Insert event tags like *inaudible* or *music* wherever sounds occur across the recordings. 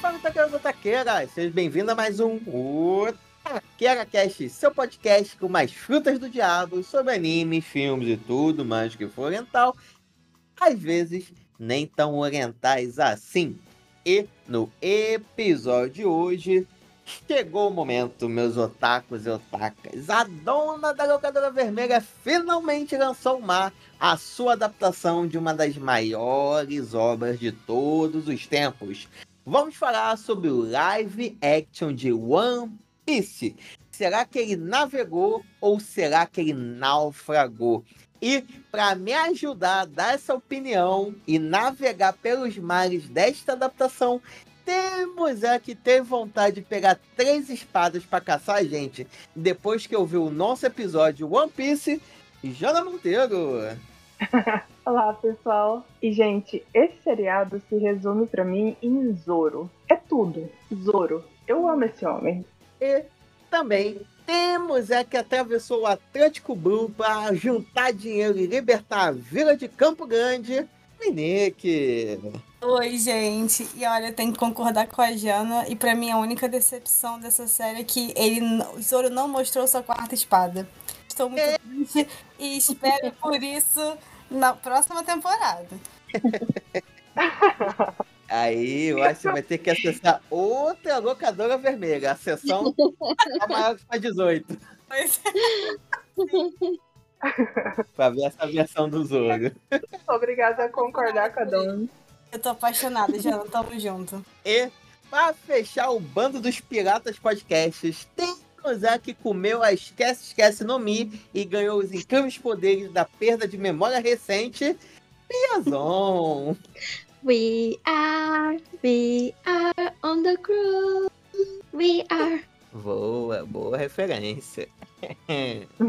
Fala, taqueiras! Seja bem-vindo a mais um Taqueira Cast, seu podcast com mais frutas do diabo sobre animes, filmes e tudo mais que for oriental. Às vezes, nem tão orientais assim. E no episódio de hoje, chegou o momento, meus otakus e otakas. A dona da locadora vermelha finalmente lançou mar a sua adaptação de uma das maiores obras de todos os tempos. Vamos falar sobre o live action de One Piece. Será que ele navegou ou será que ele naufragou? E para me ajudar a dar essa opinião e navegar pelos mares desta adaptação, temos é que ter vontade de pegar três espadas para caçar a gente. Depois que eu vi o nosso episódio One Piece, Jana Monteiro. *laughs* Olá, pessoal. E, gente, esse seriado se resume pra mim em Zoro. É tudo. Zoro. Eu amo esse homem. E também temos é que atravessou o Atlântico Blue para juntar dinheiro e libertar a vila de Campo Grande, Minique. Oi, gente. E olha, eu tenho que concordar com a Jana. E pra mim, a única decepção dessa série é que ele, o Zoro não mostrou sua quarta espada. Estou muito triste e espero por isso na próxima temporada. *laughs* Aí eu acho que você vai ter que acessar outra locadora vermelha, a sessão a maior para 18, Pois para ver essa versão do Zoro. Obrigada a concordar com a dona. Eu tô apaixonada, Jana. Tamo junto. E para fechar o bando dos piratas podcasts, tem o Zé que comeu a Esquece Esquece no Mi e ganhou os incríveis poderes da perda de memória recente, Piazon. We are, we are on the cruise. We are. Boa, boa referência. *laughs*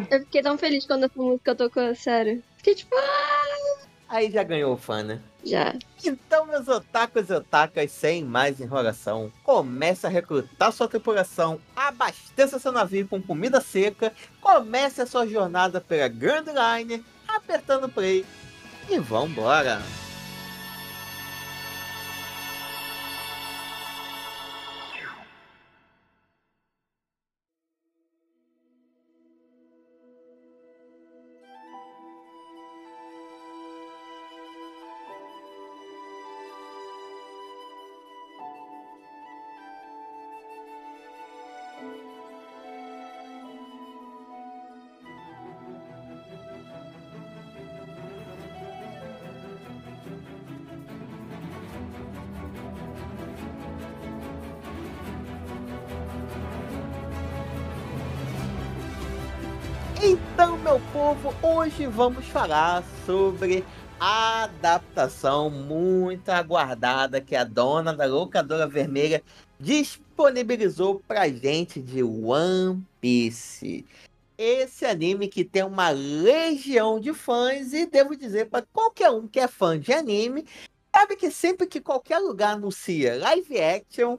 Eu fiquei tão feliz quando essa música tocou, sério. Fiquei tipo, ah, Aí já ganhou o fã, né? já. Então, meus otakus e otakas, sem mais enrolação, comece a recrutar sua tripulação, abasteça seu navio com comida seca, comece a sua jornada pela Grand Line, apertando play e vambora! Então, meu povo, hoje vamos falar sobre a adaptação muito aguardada que a dona da locadora vermelha disponibilizou pra gente de One Piece. Esse anime que tem uma legião de fãs e devo dizer para qualquer um que é fã de anime, sabe que sempre que qualquer lugar anuncia live action,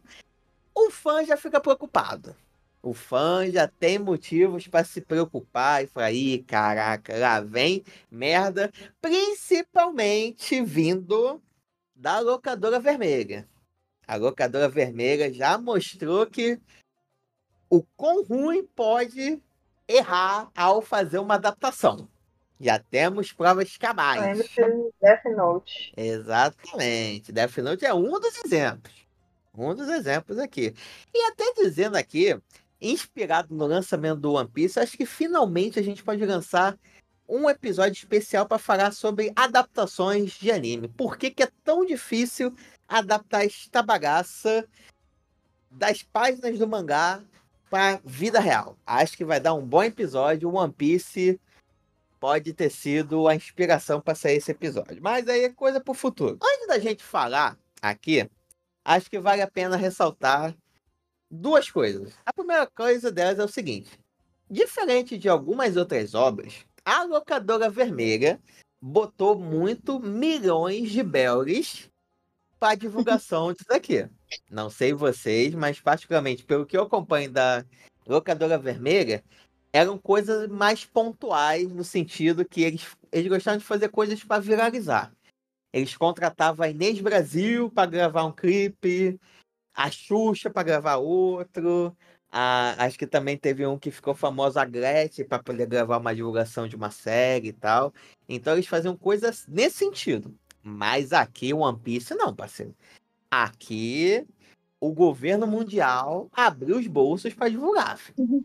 o fã já fica preocupado. O fã já tem motivos para se preocupar e falar, ih, caraca, lá vem merda, principalmente vindo da locadora vermelha. A locadora vermelha já mostrou que o quão ruim pode errar ao fazer uma adaptação. Já temos provas cabais. Death Note. Exatamente. Death Note é um dos exemplos. Um dos exemplos aqui. E até dizendo aqui, inspirado no lançamento do One Piece, acho que finalmente a gente pode lançar um episódio especial para falar sobre adaptações de anime. Por que, que é tão difícil adaptar esta bagaça das páginas do mangá para vida real? Acho que vai dar um bom episódio. One Piece pode ter sido a inspiração para sair esse episódio. Mas aí é coisa para o futuro. Antes da gente falar aqui, acho que vale a pena ressaltar duas coisas. A primeira coisa delas é o seguinte: diferente de algumas outras obras, a locadora vermelha botou muito milhões de belgas para divulgação *laughs* disso aqui. Não sei vocês, mas particularmente pelo que eu acompanho da locadora vermelha, eram coisas mais pontuais no sentido que eles, eles gostavam de fazer coisas para viralizar. Eles contratavam a Inês Brasil para gravar um clipe, a Xuxa para gravar outro, a, acho que também teve um que ficou famoso, a Gretchen, para poder gravar uma divulgação de uma série e tal. Então eles faziam coisas nesse sentido. Mas aqui, One Piece, não, parceiro. Aqui, o governo mundial abriu os bolsos para divulgar. Filho.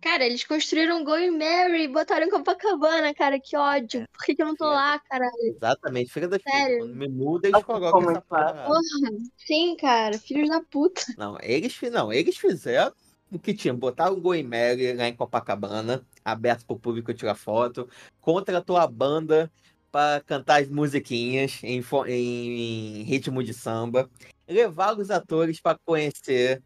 Cara, eles construíram Going Mary e botaram em Copacabana, cara, que ódio. Por que, que eu não tô É. lá, caralho? Exatamente, filha da filha. Sério? Quando me muda, eles colocam essa é porra. Porra, sim, cara, filhos da puta. Não, eles, não, eles fizeram o que tinha. Botaram o Going Mary lá em Copacabana, aberto pro público tirar foto. Contratou a banda para cantar as musiquinhas em, fo- em ritmo de samba. Levar os atores para conhecer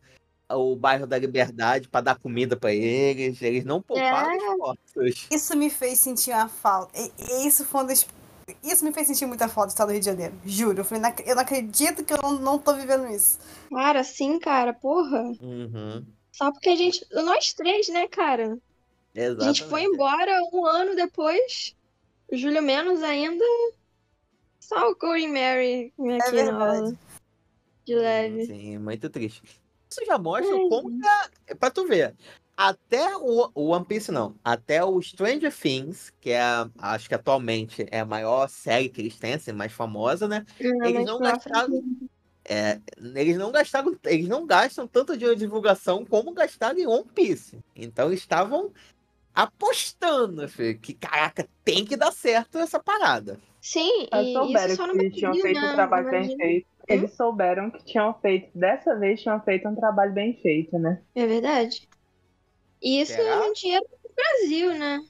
o bairro da Liberdade, para dar comida para eles. Eles não pouparam esforços. Isso me fez sentir uma falta. Isso foi um dos. Isso me fez sentir muita falta do estado do Rio de Janeiro. Juro. Eu, falei, "Não eu não acredito que eu não, não tô vivendo isso. Cara, sim, cara, porra. Uhum, Só porque a gente. Nós três, né, cara? A exatamente. gente foi embora um ano depois. O Júlio menos ainda. Só o Going Mary É aqui na aula. De leve. Sim, muito triste. Isso já mostra como que a, é pra tu ver. Até o, o One Piece não, até o Stranger Things, que é acho que atualmente é a maior série que eles têm, assim, mais famosa, né? Ah, Eles não gastaram, é, eles não gastaram, eles não gastam tanto de divulgação como gastaram em One Piece. Então estavam apostando, filho, que caraca, tem que dar certo essa parada. Sim, Eles e souberam isso só no que eles tinham feito um trabalho bem feito. Eles souberam que tinham feito, dessa vez tinham feito um trabalho bem feito, né? É verdade. E isso é um dinheiro pro Brasil, né?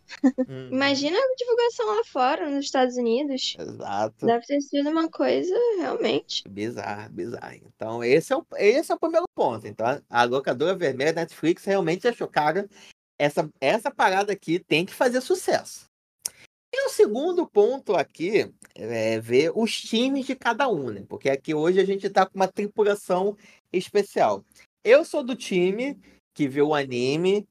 Hum, Imagina a divulgação lá fora, nos Estados Unidos. Exato. Deve ter sido uma coisa realmente. Bizarro, bizarro. Então, esse é, o, esse é o primeiro ponto. Então, a- a locadora vermelha Netflix realmente achou, cara, essa, essa parada aqui tem que fazer sucesso. E o segundo ponto aqui é ver os times de cada um, né? Porque aqui hoje a gente tá com uma tripulação especial. Eu sou do time que viu o anime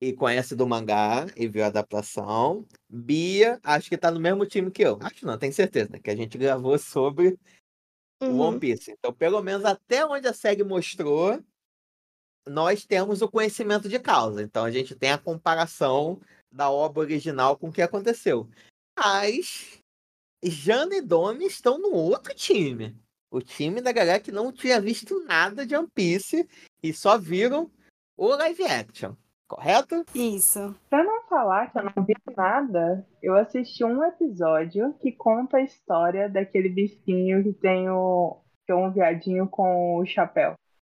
e conhece do mangá e viu a adaptação. Bia, acho que tá no mesmo time que eu. Acho não, tenho certeza, né? Que a gente gravou sobre o Uhum. One Piece. Então, pelo menos até onde a série mostrou, nós temos o conhecimento de causa. Então, a gente tem a comparação da obra original com o que aconteceu. Mas Jana e Domi estão no outro time. O time da galera que não tinha visto nada de One Piece e só viram o live action. Correto? Isso. Pra não falar que eu não vi nada, eu assisti um episódio que conta a história daquele bichinho que tem o. que é um viadinho com o chapéu.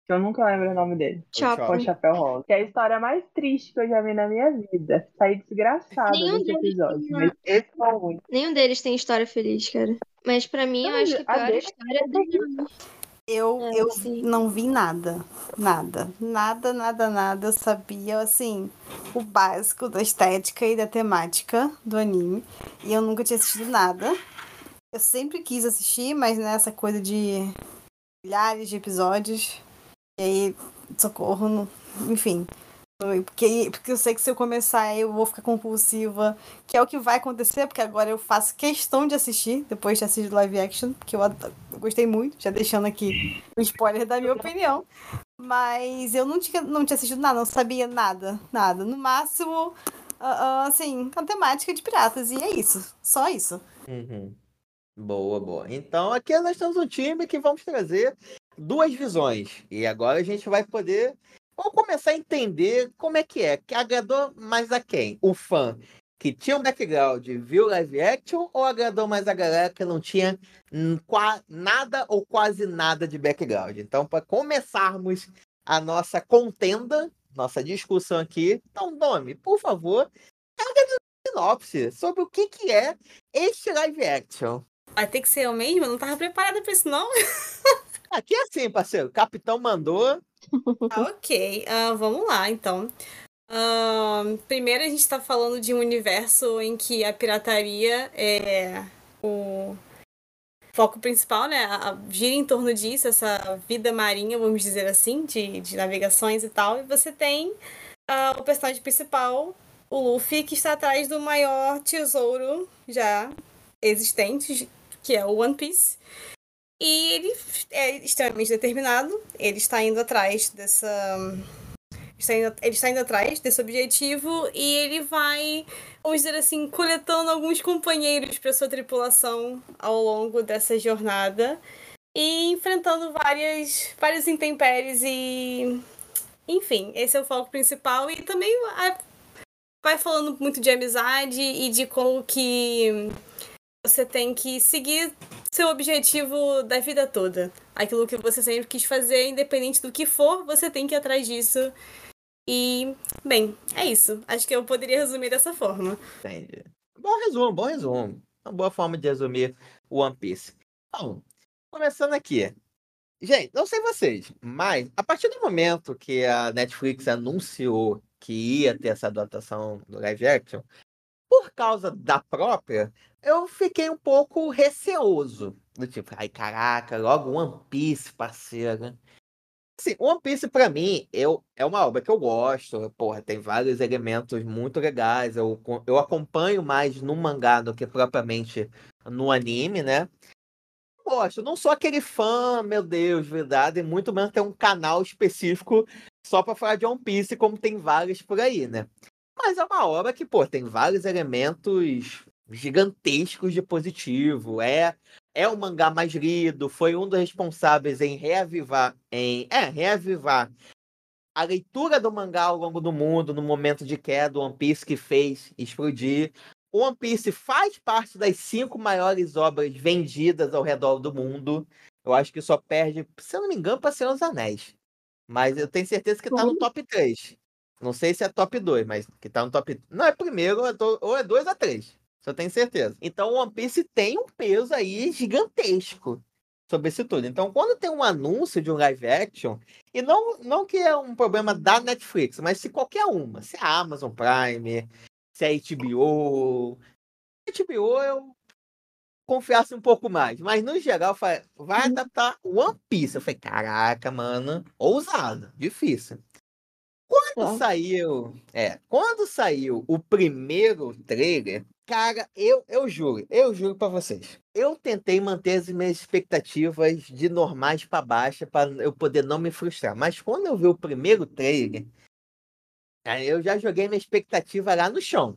Que eu nunca lembro o nome dele. Com o chapéu rosa. Que é a história mais triste que eu já vi na minha vida. Saí desgraçada Nenhum desse deles episódio. tem Mas esse foi o único. Nenhum deles tem história feliz, cara. Mas pra mim, eu Não, acho que a a pior dele- história é do Eu, É, eu sim. não vi nada. Nada. Nada, nada, nada. Eu sabia, assim, o básico da estética e da temática do anime. E eu nunca tinha assistido nada. Eu sempre quis assistir, mas nessa coisa de milhares de episódios. E aí, socorro, não- enfim. Porque, porque eu sei que se eu começar eu vou ficar compulsiva, que é o que vai acontecer, porque agora eu faço questão de assistir, depois de assistir live action, porque eu, eu gostei muito, já deixando aqui o spoiler da minha opinião. Mas eu não tinha, não tinha assistido nada, não sabia nada, nada. No máximo, ah, ah, assim, a temática de piratas, e é isso, só isso. Uhum. Boa, boa. Então, aqui nós temos um time que vamos trazer duas visões. E agora a gente vai poder. Vamos começar a entender como é que é. Que agradou mais a quem? O fã que tinha um background viu live action ou agradou mais a galera que não tinha nada ou quase nada de background? Então, para começarmos a nossa contenda, nossa discussão aqui, então, Domi, por favor, traga sinopse sobre o que, que é este live action. Vai ter que ser eu mesma? Eu não tava preparada pra isso, não. *laughs* Aqui é assim, parceiro. Capitão mandou. Ah, ok, Ah, vamos lá então. Ah, primeiro a gente está falando de um universo em que a pirataria é o foco principal, né? A, a, gira em torno disso, essa vida marinha, vamos dizer assim, de, de navegações e tal. E você tem uh, o personagem principal, o Luffy, que está atrás do maior tesouro já existente, que é o One Piece. E ele é extremamente determinado, ele está indo atrás dessa. Está indo, ele está indo atrás desse objetivo e ele vai, vamos dizer assim, coletando alguns companheiros para sua tripulação ao longo dessa jornada e enfrentando várias, várias intempéries e. Enfim, esse é o foco principal e também vai falando muito de amizade e de como que você tem que seguir seu objetivo da vida toda. Aquilo que você sempre quis fazer, independente do que for, você tem que ir atrás disso. E, bem, é isso. Acho que eu poderia resumir dessa forma. Entendi. Bom resumo, bom resumo. Uma boa forma de resumir One Piece. Bom, começando aqui. Gente, não sei vocês, mas a partir do momento que a Netflix anunciou que ia ter essa adaptação do live action, por causa da própria, eu fiquei um pouco receoso. Do tipo, ai caraca, logo One Piece, parceiro. Assim, One Piece pra mim eu, é uma obra que eu gosto. Porra, tem vários elementos muito legais. Eu, eu acompanho mais no mangá do que propriamente no anime, né? Gosto, não sou aquele fã, meu Deus, verdade, muito menos ter um canal específico só pra falar de One Piece, como tem vários por aí, né? Mas é uma obra que, pô, tem vários elementos gigantescos de positivo. É é o mangá mais lido, foi um dos responsáveis em reavivar, em é, reavivar a leitura do mangá ao longo do mundo, no momento de queda do One Piece que fez explodir. O One Piece faz parte das cinco maiores obras vendidas ao redor do mundo. Eu acho que só perde, se eu não me engano, para Senhor dos Anéis. Mas eu tenho certeza que tá no top 3. Não sei se é top 2, mas que tá no top. Não, é primeiro, ou é 2 é a 3. Só tenho certeza. Então, o One Piece tem um peso aí gigantesco sobre isso tudo. Então, quando tem um anúncio de um live action, e não, não que é um problema da Netflix, mas se qualquer uma, se é a Amazon Prime, se é a HBO, HBO eu confiasse um pouco mais, mas no geral vai uhum. adaptar One Piece. Eu falei, caraca, mano, ousado, difícil. Quando saiu, é, quando saiu o primeiro trailer, cara, eu, eu juro, eu juro para vocês. Eu tentei manter as minhas expectativas de normais para baixa para eu poder não me frustrar. Mas quando eu vi o primeiro trailer, eu já joguei minha expectativa lá no chão.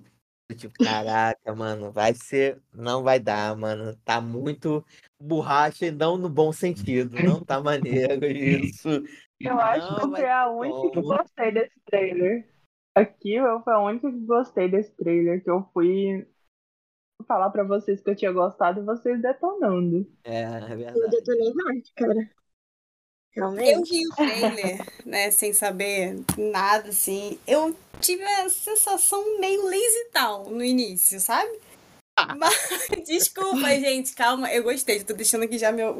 Tipo, caraca, mano, vai ser. Não vai dar, mano. Tá muito borracha e não no bom sentido. Não tá maneiro isso. Eu acho que eu fui a única que gostei desse trailer. Aqui eu fui a única que gostei desse trailer, que eu fui falar pra vocês que eu tinha gostado e vocês detonando. É, é verdade. Eu detonei hard, cara. Realmente. Eu vi o trailer, né, sem saber nada, assim. Eu tive a sensação meio lazy town no início, sabe? Ah. Mas, *laughs* desculpa, gente, calma, eu gostei. Tô deixando aqui já minha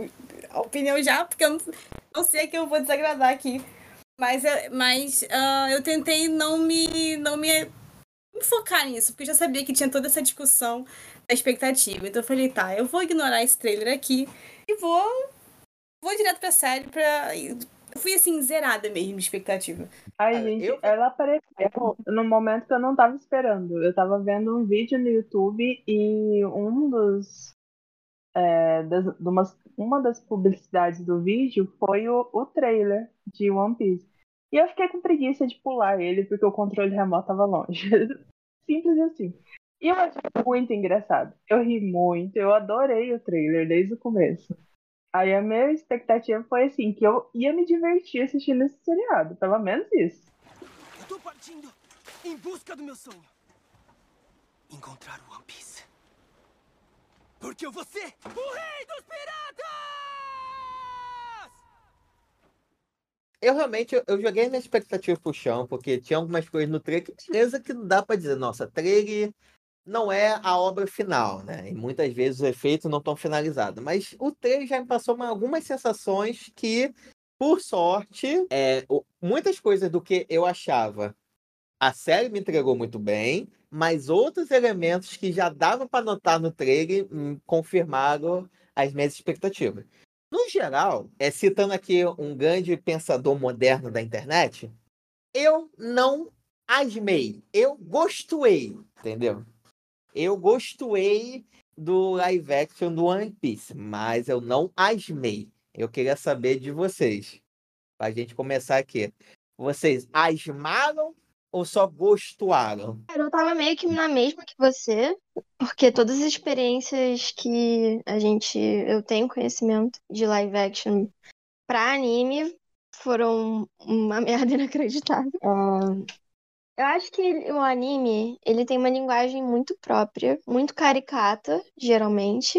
opinião já, porque eu não, não sei que eu vou desagradar aqui. Mas, mas uh, eu tentei não me, não me, me focar nisso, porque eu já sabia que tinha toda essa discussão da expectativa. Então eu falei, tá, eu vou ignorar esse trailer aqui e vou, vou direto pra série pra. Eu fui assim, zerada mesmo de expectativa. Ai, gente, eu... ela apareceu no momento que eu não tava esperando. Eu tava vendo um vídeo no YouTube e um dos. É, das, de umas uma das publicidades do vídeo foi o, o trailer de One Piece. E eu fiquei com preguiça de pular ele porque o controle remoto tava longe. *laughs* Simples assim. E eu achei muito engraçado. Eu ri muito, eu adorei o trailer desde o começo. Aí a minha expectativa foi assim, que eu ia me divertir assistindo esse seriado, pelo menos isso. Eu tô partindo em busca do meu sonho. Encontrar o One Piece. Porque eu vou ser o rei dos piratas! Eu realmente, eu, eu joguei minha expectativa pro chão, porque tinha algumas coisas no trailer que beleza que não dá pra dizer, nossa, trailer não é a obra final, né? E muitas vezes os efeitos não estão finalizados. Mas o trailer já me passou algumas sensações que, por sorte, é, muitas coisas do que eu achava a série me entregou muito bem, mas outros elementos que já dava para notar no trailer confirmaram as minhas expectativas. No geral, é, citando aqui um grande pensador moderno da internet, eu não asmei, eu gostei, entendeu? Eu gostei do live action do One Piece, mas eu não asmei. Eu queria saber de vocês. Pra gente começar aqui. Vocês asmaram ou só gostaram? Cara, eu tava meio que na mesma que você, porque todas as experiências que a gente. Eu tenho conhecimento de live action pra anime foram uma *laughs* merda inacreditável. Eu acho que o anime, ele tem uma linguagem muito própria, muito caricata, geralmente,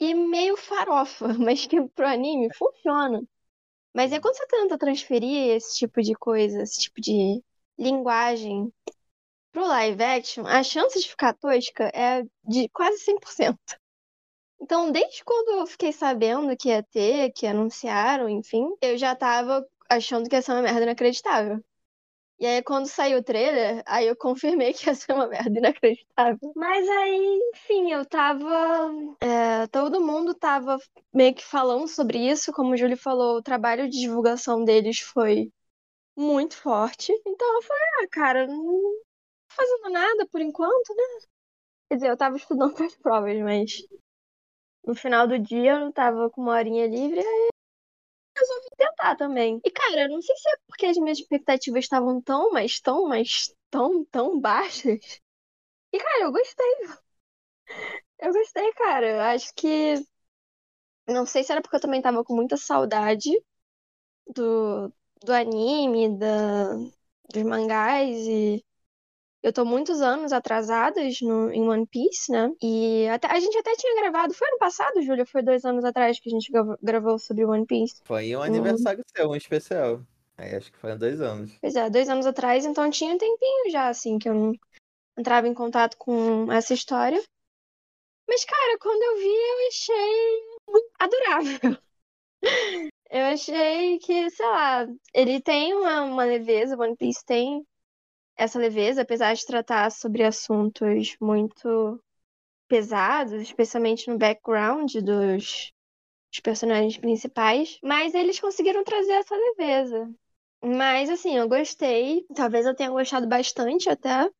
e meio farofa, *laughs* mas que pro anime funciona. Mas é quando você tenta transferir esse tipo de coisa, esse tipo de linguagem pro live action, a chance de ficar tosca é de quase 100%. Então, desde quando eu fiquei sabendo que ia ter, que anunciaram, enfim, eu já tava achando que ia ser uma merda inacreditável. E aí, quando saiu o trailer, aí eu confirmei que ia ser uma merda inacreditável. Mas aí, enfim, eu tava. é, todo mundo tava meio que falando sobre isso. Como o Júlio falou, o trabalho de divulgação deles foi muito forte. Então eu falei, ah, cara, não fazendo nada por enquanto, né? Quer dizer, eu tava estudando *laughs* para as provas, mas no final do dia eu tava com uma horinha livre, aí tentar também. E, cara, não sei se é porque as minhas expectativas estavam tão, mas tão, mas tão, tão baixas. E, cara, eu gostei. Eu gostei, cara. Eu acho que. Não sei se era porque eu também tava com muita saudade do, do anime, da, dos mangás e. Eu tô muitos anos atrasadas no, em One Piece, né? E até, a gente até tinha gravado. Foi ano passado, Júlia? Foi dois anos atrás que a gente gravou, gravou sobre One Piece. Foi um aniversário seu, um especial. Aí acho que foi há dois anos. Pois é, dois anos atrás, então tinha um tempinho já, assim, que eu não entrava em contato com essa história. Mas, cara, quando eu vi, eu achei adorável. *laughs* Eu achei que, sei lá, ele tem uma, uma leveza, One Piece tem essa leveza, apesar de tratar sobre assuntos muito pesados, especialmente no background dos, dos personagens principais, mas eles conseguiram trazer essa leveza. Mas assim, eu gostei, talvez eu tenha gostado bastante até.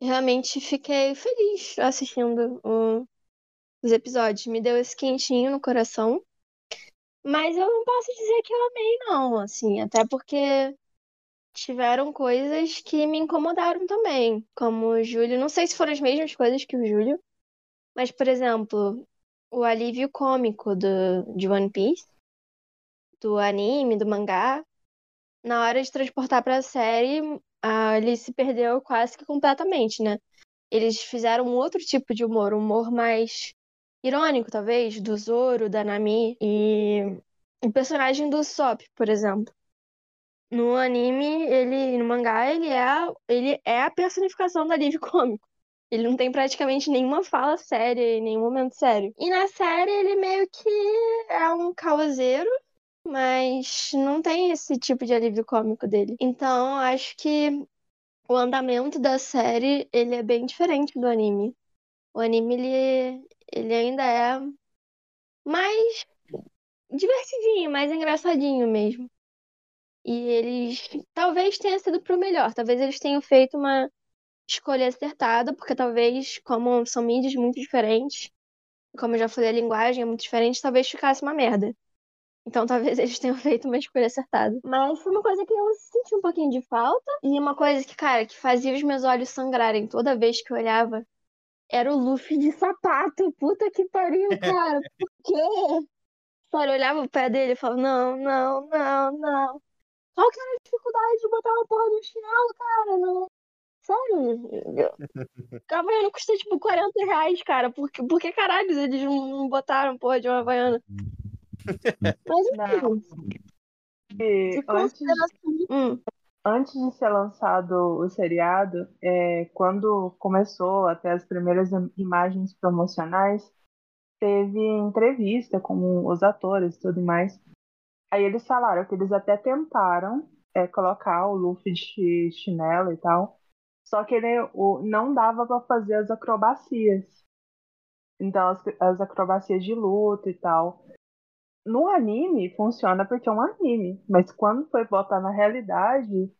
Realmente fiquei feliz assistindo o- os episódios, me deu esse quentinho no coração. Mas eu não posso dizer que eu amei, não, assim, até porque tiveram coisas que me incomodaram também, como o Júlio, não sei se foram as mesmas coisas que o Júlio, mas, por exemplo, o alívio cômico do, de One Piece, do anime, do mangá, na hora de transportar pra série, ah, ele se perdeu quase que completamente, né? Eles fizeram um outro tipo de humor, um humor mais irônico, talvez, do Zoro, da Nami e o personagem do Sop, por exemplo. No anime, ele, no mangá, ele é, a- ele é a personificação do alívio cômico. Ele não tem praticamente nenhuma fala séria em nenhum momento sério. E na série, ele meio que é um causeiro, mas não tem esse tipo de alívio cômico dele. Então, acho que o andamento da série, ele é bem diferente do anime. O anime, ele, ele ainda é mais divertidinho, mais engraçadinho mesmo. E eles talvez tenha sido pro melhor, talvez eles tenham feito uma escolha acertada, porque talvez, como são mídias muito diferentes, como eu já falei, a linguagem é muito diferente, talvez ficasse uma merda. Então *laughs* talvez eles tenham feito uma escolha acertada. Mas foi uma coisa que eu senti um pouquinho de falta. E uma coisa que, cara, que fazia os meus olhos sangrarem toda vez que eu olhava era o Luffy de sapato. Puta que pariu, *laughs* cara. Por quê? Sério, eu olhava o pé dele e falava, não, não, não, não. Qual que era a dificuldade de botar uma porra no chinelo, cara? Não. Sério? Havaiana custa tipo 40 reais, cara. Por que, por que caralho eles não botaram porra de uma Havaiana? *laughs* Mas Não. enfim. E antes, consideração- Hum, antes de ser lançado o seriado, é, quando começou até as primeiras im- imagens promocionais, teve entrevista com os atores e tudo mais. Aí eles falaram que eles até tentaram é, colocar o Luffy de chi- chinelo e tal, só que ele o, não dava para fazer as acrobacias. Então, as, as acrobacias de luta e tal. No anime, funciona porque é um anime. Mas quando foi botar na realidade,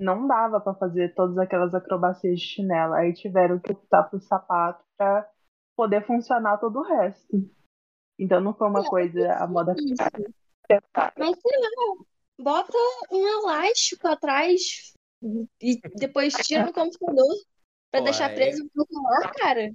não dava para fazer todas aquelas acrobacias de chinela. Aí tiveram que optar pro sapato para poder funcionar todo o resto. Então não foi uma É, coisa a moda Isso. Mas sei lá, bota um elástico atrás e depois tira no computador pra Pô, deixar aí- preso no celular, cara.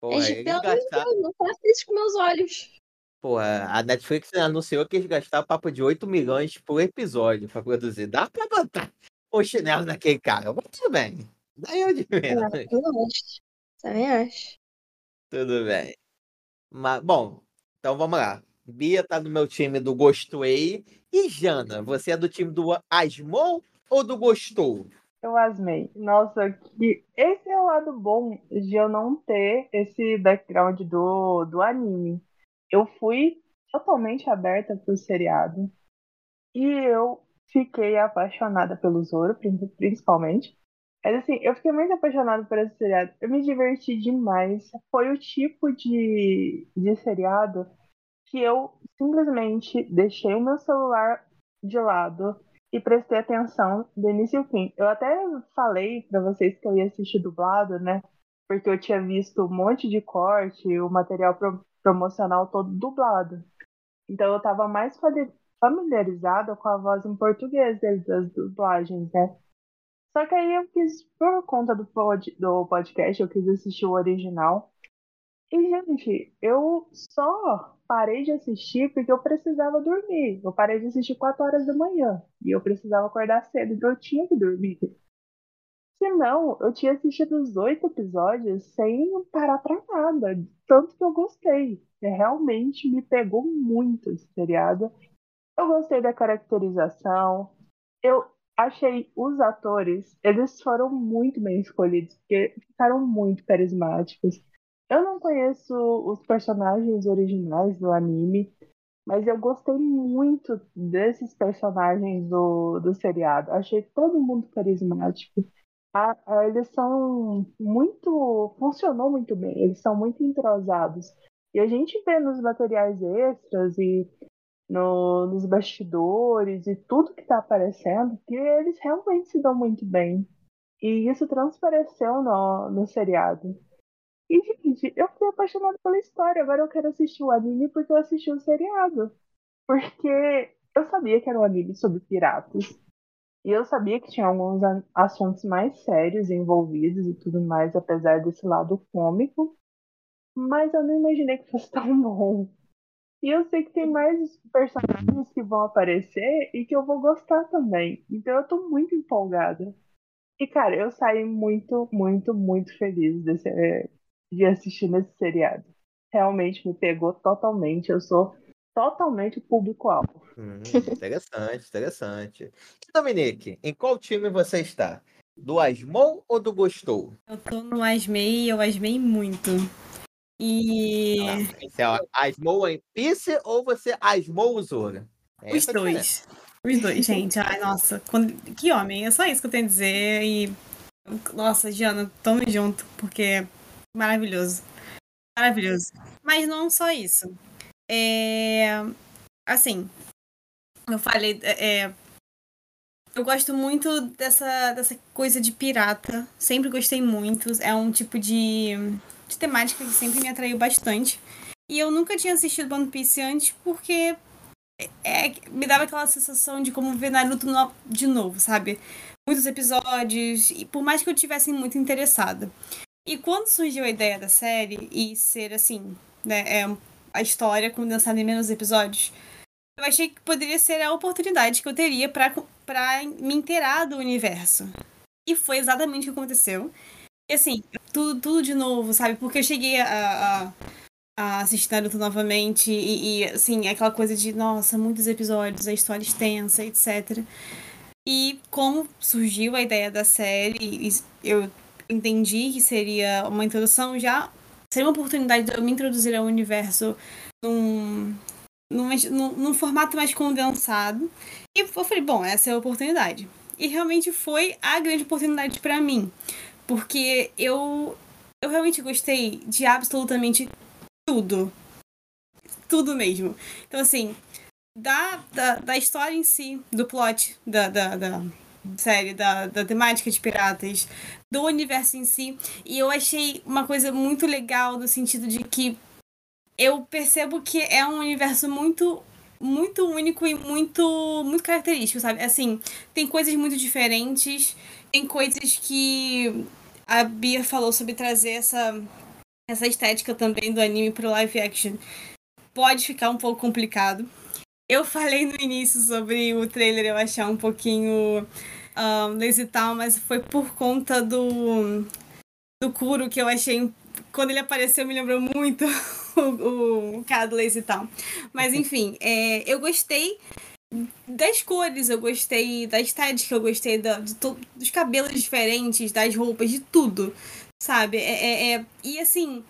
Porra, Eles, eles pelo amor de gastaram. Deus, não faça isso com meus olhos. Porra, a Netflix anunciou que eles gastaram papo de 8 milhões por episódio pra produzir. Dá pra botar o chinelo naquele cara. Mas tudo bem. Daí eu de menos. É, eu acho. Também acho. Tudo bem. Mas, bom, então vamos lá. Bia tá no meu time do Gostei. E Jana, você é do time do Asmou ou do Gostou? Eu asmei. Nossa, que esse é o lado bom de eu não ter esse background do, do anime. Eu fui totalmente aberta pro seriado. E eu fiquei apaixonada pelo Zoro, prin- principalmente. Mas assim, eu fiquei muito apaixonada por esse seriado. Eu me diverti demais. Foi o tipo de, de seriado que eu simplesmente deixei o meu celular de lado e prestei atenção do início ao fim. Eu até falei pra vocês que eu ia assistir dublado, né? Porque eu tinha visto um monte de corte, o material pro- promocional todo dublado. Então eu tava mais familiarizada com a voz em português das dublagens, né? Só que aí eu quis, por conta do, pod, do podcast, eu quis assistir o original. E, gente, eu só parei de assistir porque eu precisava dormir. Eu parei de assistir 4 horas da manhã. E eu precisava acordar cedo, então eu tinha que dormir. Senão, eu tinha assistido os oito episódios sem parar pra nada. Tanto que eu gostei. É, Realmente me pegou muito esse seriado. Eu gostei da caracterização. Eu achei os atores, eles foram muito bem escolhidos, porque ficaram muito carismáticos. Eu não conheço os personagens originais do anime, mas eu gostei muito desses personagens do, do seriado. Achei todo mundo carismático. Ah, ah, eles são muito. Funcionou muito bem, eles são muito entrosados. E a gente vê nos materiais extras e no- nos bastidores e tudo que tá aparecendo que eles realmente se dão muito bem. E isso transpareceu no, no seriado. E, gente, eu fiquei apaixonada pela história. Agora eu quero assistir o anime porque eu assisti o seriado. Porque eu sabia que era um anime sobre piratas. E eu sabia que tinha alguns assuntos mais sérios envolvidos e tudo mais, apesar desse lado cômico. Mas eu não imaginei que fosse *laughs* tão bom. E eu sei que tem mais personagens que vão aparecer e que eu vou gostar também. Então eu tô muito empolgada. E, cara, eu saí muito, muito, muito feliz desse, eh, de assistir nesse seriado. Realmente me pegou totalmente. Eu sou totalmente o público-alvo. Hum, *laughs* interessante, interessante. E Dominique, em qual time você está? Do Asmou ou do Gostou? Eu tô no Asmei e eu asmei muito. E Ah, é Asmou One Piece ou você asmou o Zoro? os é diferença. dois. Os dois, gente. Ai, nossa. quando- Que homem. É só isso que eu tenho a dizer. E. Nossa, Giana, tamo junto, porque maravilhoso. Maravilhoso. Mas não só isso. É. Assim. Eu falei. é, é, Eu gosto muito dessa, dessa coisa de pirata. Sempre gostei muito. É um tipo de, de temática que sempre me atraiu bastante. E eu nunca tinha assistido One Piece antes porque é, me dava aquela sensação de como ver Naruto no- de novo, sabe? Muitos episódios, e por mais que eu tivesse muito interessada. E quando surgiu a ideia da série e ser assim, né, é, a história condensada em menos episódios, eu achei que poderia ser a oportunidade que eu teria pra me inteirar do universo. E foi exatamente o que aconteceu. E assim, tudo, tudo de novo, sabe? Porque eu cheguei a, a, a assistir Naruto novamente e, e, assim, aquela coisa de, nossa, muitos episódios, a história extensa, etc. E como surgiu a ideia da série, eu entendi que seria uma introdução já, seria uma oportunidade de eu me introduzir ao universo num, num, num, formato mais condensado. E eu falei, bom, essa é a oportunidade. E realmente foi a grande oportunidade pra mim. Porque eu, eu realmente gostei de absolutamente tudo. Tudo mesmo. Então, assim, da, da, da história em si, do plot da, da, da série, da, da temática de piratas, do universo em si. E eu achei uma coisa muito legal no sentido de que eu percebo que é um universo muito muito único e muito muito característico, sabe? Assim, tem coisas muito diferentes, tem coisas que a Bia falou sobre trazer essa essa estética também do anime pro live action. Pode ficar um pouco complicado. Eu falei no início sobre o trailer eu achar um pouquinho um, lazy tal, mas foi por conta do do Kuro que eu achei quando ele apareceu me lembrou muito *laughs* o, o cara do Lazy Town. Mas enfim, é, eu gostei das cores, eu gostei da estética, eu gostei da, de to, dos cabelos diferentes, das roupas, de tudo, sabe? É, é, é, e assim,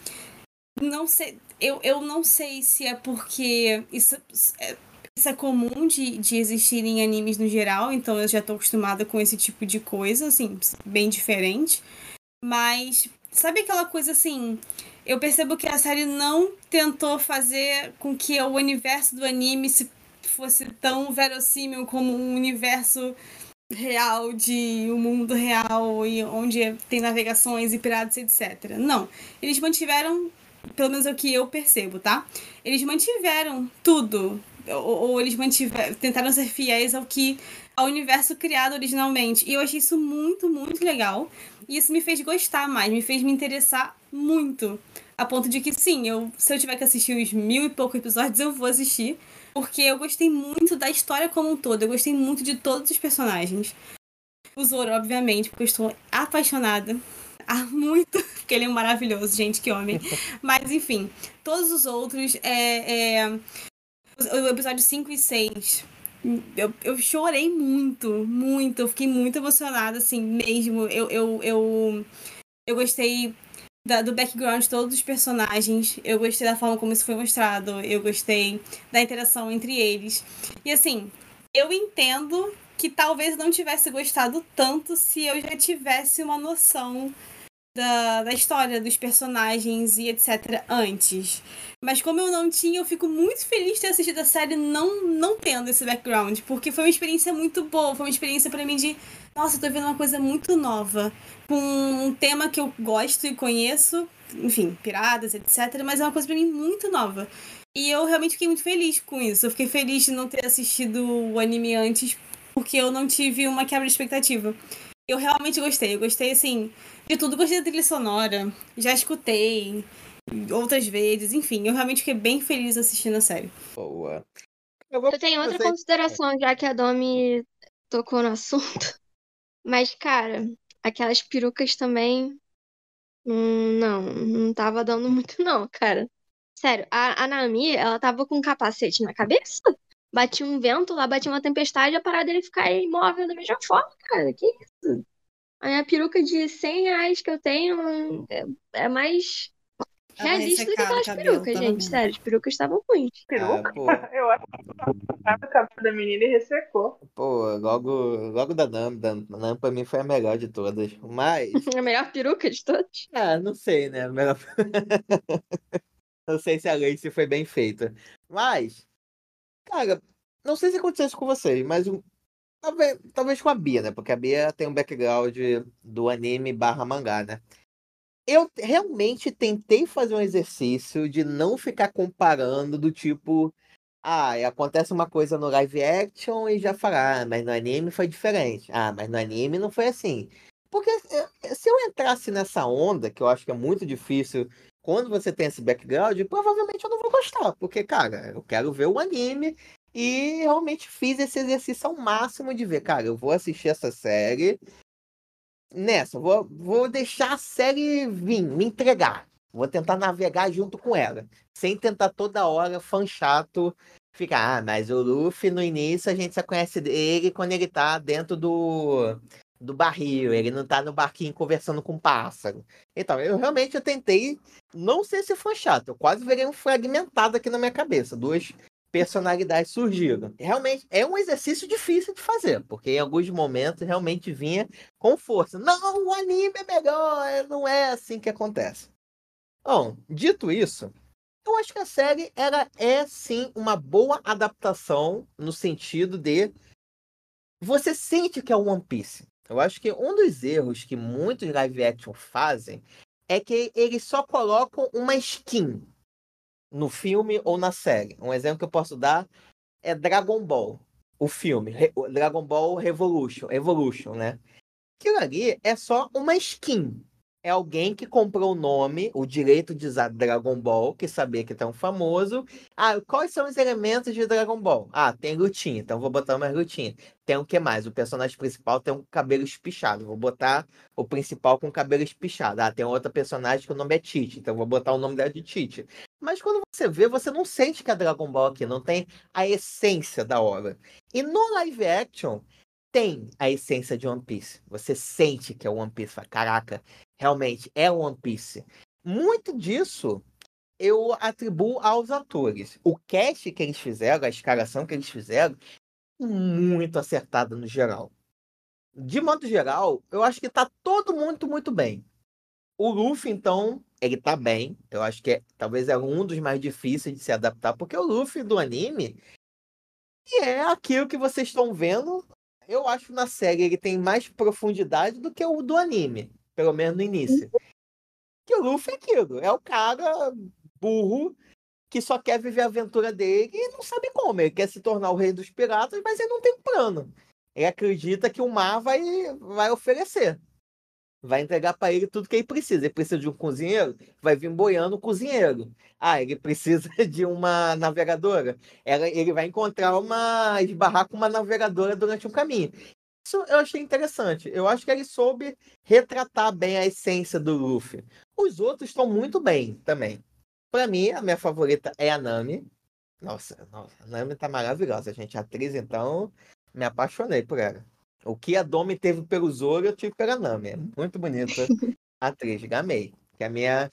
não sei, eu, eu não sei se é porque isso é, comum de, de existir em animes no geral, então eu já tô acostumada com esse tipo de coisa, assim, bem diferente. Mas sabe aquela coisa assim? Eu percebo que a série não tentou fazer com que o universo do anime se fosse tão verossímil como um universo real de um mundo real e onde tem navegações e piratas etc. Não, eles mantiveram, pelo menos é o que eu percebo, tá? Eles mantiveram tudo ou, ou eles mantiveram, tentaram ser fiéis ao que ao universo criado originalmente. E eu achei isso muito, muito legal. E isso me fez gostar mais, me fez me interessar muito. A ponto de que, sim, eu, se eu tiver que assistir os mil e poucos episódios, eu vou assistir. Porque eu gostei muito da história como um todo. Eu gostei muito de todos os personagens. O Zoro, obviamente, porque eu estou apaixonada. Há muito. *laughs* Porque ele é maravilhoso, gente, que homem. *laughs* Mas, enfim, todos os outros. É, é, o episódio 5 e 6 eu, eu chorei muito, muito. Eu fiquei muito emocionada, assim, mesmo. Eu, eu, eu, eu gostei da, do background de todos os personagens. Eu gostei da forma como isso foi mostrado. Eu gostei da interação entre eles. E, assim, eu entendo que talvez não tivesse gostado tanto se eu já tivesse uma noção da, da história, dos personagens e etc. antes. Mas como eu não tinha, eu fico muito feliz de ter assistido a série não, não tendo esse background, porque foi uma experiência muito boa, foi uma experiência para mim de, nossa, eu tô vendo uma coisa muito nova, com um tema que eu gosto e conheço, enfim, piradas, etc, mas é uma coisa para mim muito nova. E eu realmente fiquei muito feliz com isso. Eu fiquei feliz de não ter assistido o anime antes, porque eu não tive uma quebra de expectativa. Eu realmente gostei. Eu gostei, assim, de tudo. Gostei da trilha sonora. Já escutei outras vezes. Enfim, eu realmente fiquei bem feliz assistindo a série. Boa. Eu, eu tenho outra consideração, já que a Domi tocou no assunto. *laughs* Mas, cara, aquelas perucas também. Hum, não, não tava dando muito, não, cara. Sério, a, a Nami, ela tava com um capacete na cabeça. Batia um vento lá, batia uma tempestade, a parada dele ficar imóvel da mesma forma, cara. Que isso? A minha peruca de 100 reais que eu tenho é, é mais realista do que aquelas perucas, gente. Mesmo. Sério, as perucas estavam ruins. Peruca? Ah, *laughs* eu acho que o cabelo da menina e ressecou. Pô, logo, logo da Nam, da Nam pra mim foi a melhor de todas. Mas. *laughs* a melhor peruca de todas? Ah, não sei, né? Melhor... *laughs* não sei se a Lace foi bem feita. Mas, cara, não sei se aconteceu com vocês, mas Talvez, talvez com a Bia, né? Porque a Bia tem um background do anime barra mangá, né? Eu realmente tentei fazer um exercício de não ficar comparando do tipo. Ah, acontece uma coisa no live action e já falar, ah, mas no anime foi diferente. Ah, mas no anime não foi assim. Porque eh, se eu entrasse nessa onda, que eu acho que é muito difícil quando você tem esse background, provavelmente eu não vou gostar. Porque, cara, eu quero ver o anime e realmente fiz esse exercício ao máximo de ver, cara, eu vou assistir essa série nessa, vou, vou deixar a série vir, me entregar. Vou tentar navegar junto com ela, sem tentar toda hora, fã chato, ficar, ah, mas o Luffy no início a gente só conhece ele quando ele tá dentro do, do barril, ele não tá no barquinho conversando com o pássaro. Então, eu realmente eu tentei não ser esse fã chato, eu quase virei um fragmentado aqui na minha cabeça, duas personalidades surgiram. Realmente é um exercício difícil de fazer, porque em alguns momentos realmente vinha com força. Não, o anime é melhor, não é assim que acontece. Bom, dito isso, Eu acho que a série ela é sim uma boa adaptação no sentido de você sente que é One Piece. Eu acho que um dos erros que muitos live action fazem é que eles só colocam uma skin no filme ou na série. Um exemplo que eu posso dar é Dragon Ball, o filme, Dragon Ball Revolution, Evolution, né? Aquilo ali é só uma skin é alguém que comprou o nome, o direito de usar Dragon Ball, que sabia que é tão famoso. Ah, quais são os elementos de Dragon Ball? Ah, tem lutinha, então vou botar uma lutinha. Tem o que mais? O personagem principal tem um cabelo espichado, vou botar o principal com cabelo espichado. Ah, tem outra personagem que o nome é Tite, então vou botar o nome dela de Tite. Mas quando você vê, você não sente que é Dragon Ball aqui, não tem a essência da obra. E no live action, tem a essência de One Piece. Você sente que é One Piece. Fala, Caraca, realmente é One Piece. Muito disso eu atribuo aos atores. O cast que eles fizeram, a escalação que eles fizeram, muito acertada no geral. De modo geral, eu acho que tá todo muito, muito bem. O Luffy, então, ele tá bem. Eu acho que é, talvez é um dos mais difíceis de se adaptar, porque o Luffy do anime é aquilo que vocês estão vendo eu acho na série ele tem mais profundidade do que o do anime, pelo menos no início. Que o Luffy é aquilo, é o cara burro que só quer viver a aventura dele e não sabe como. Ele quer se tornar o rei dos piratas, mas ele não tem plano. Ele acredita que o mar vai, vai oferecer vai entregar para ele tudo que ele precisa. Ele precisa de um cozinheiro, vai vir boiando o cozinheiro. Ah, ele precisa *laughs* de uma navegadora, ela, ele vai encontrar uma. esbarrar com uma navegadora durante o caminho. Isso eu achei interessante. Eu acho que ele soube retratar bem a essência do Luffy. Os outros estão muito bem também. Para mim, a minha favorita é a Nami. Nossa, nossa, a Nami tá maravilhosa, gente. A atriz, então, me apaixonei por ela. O que a Domi teve pelo Zoro, eu tive pela Nami. É muito bonita a atriz, gamei. Que a minha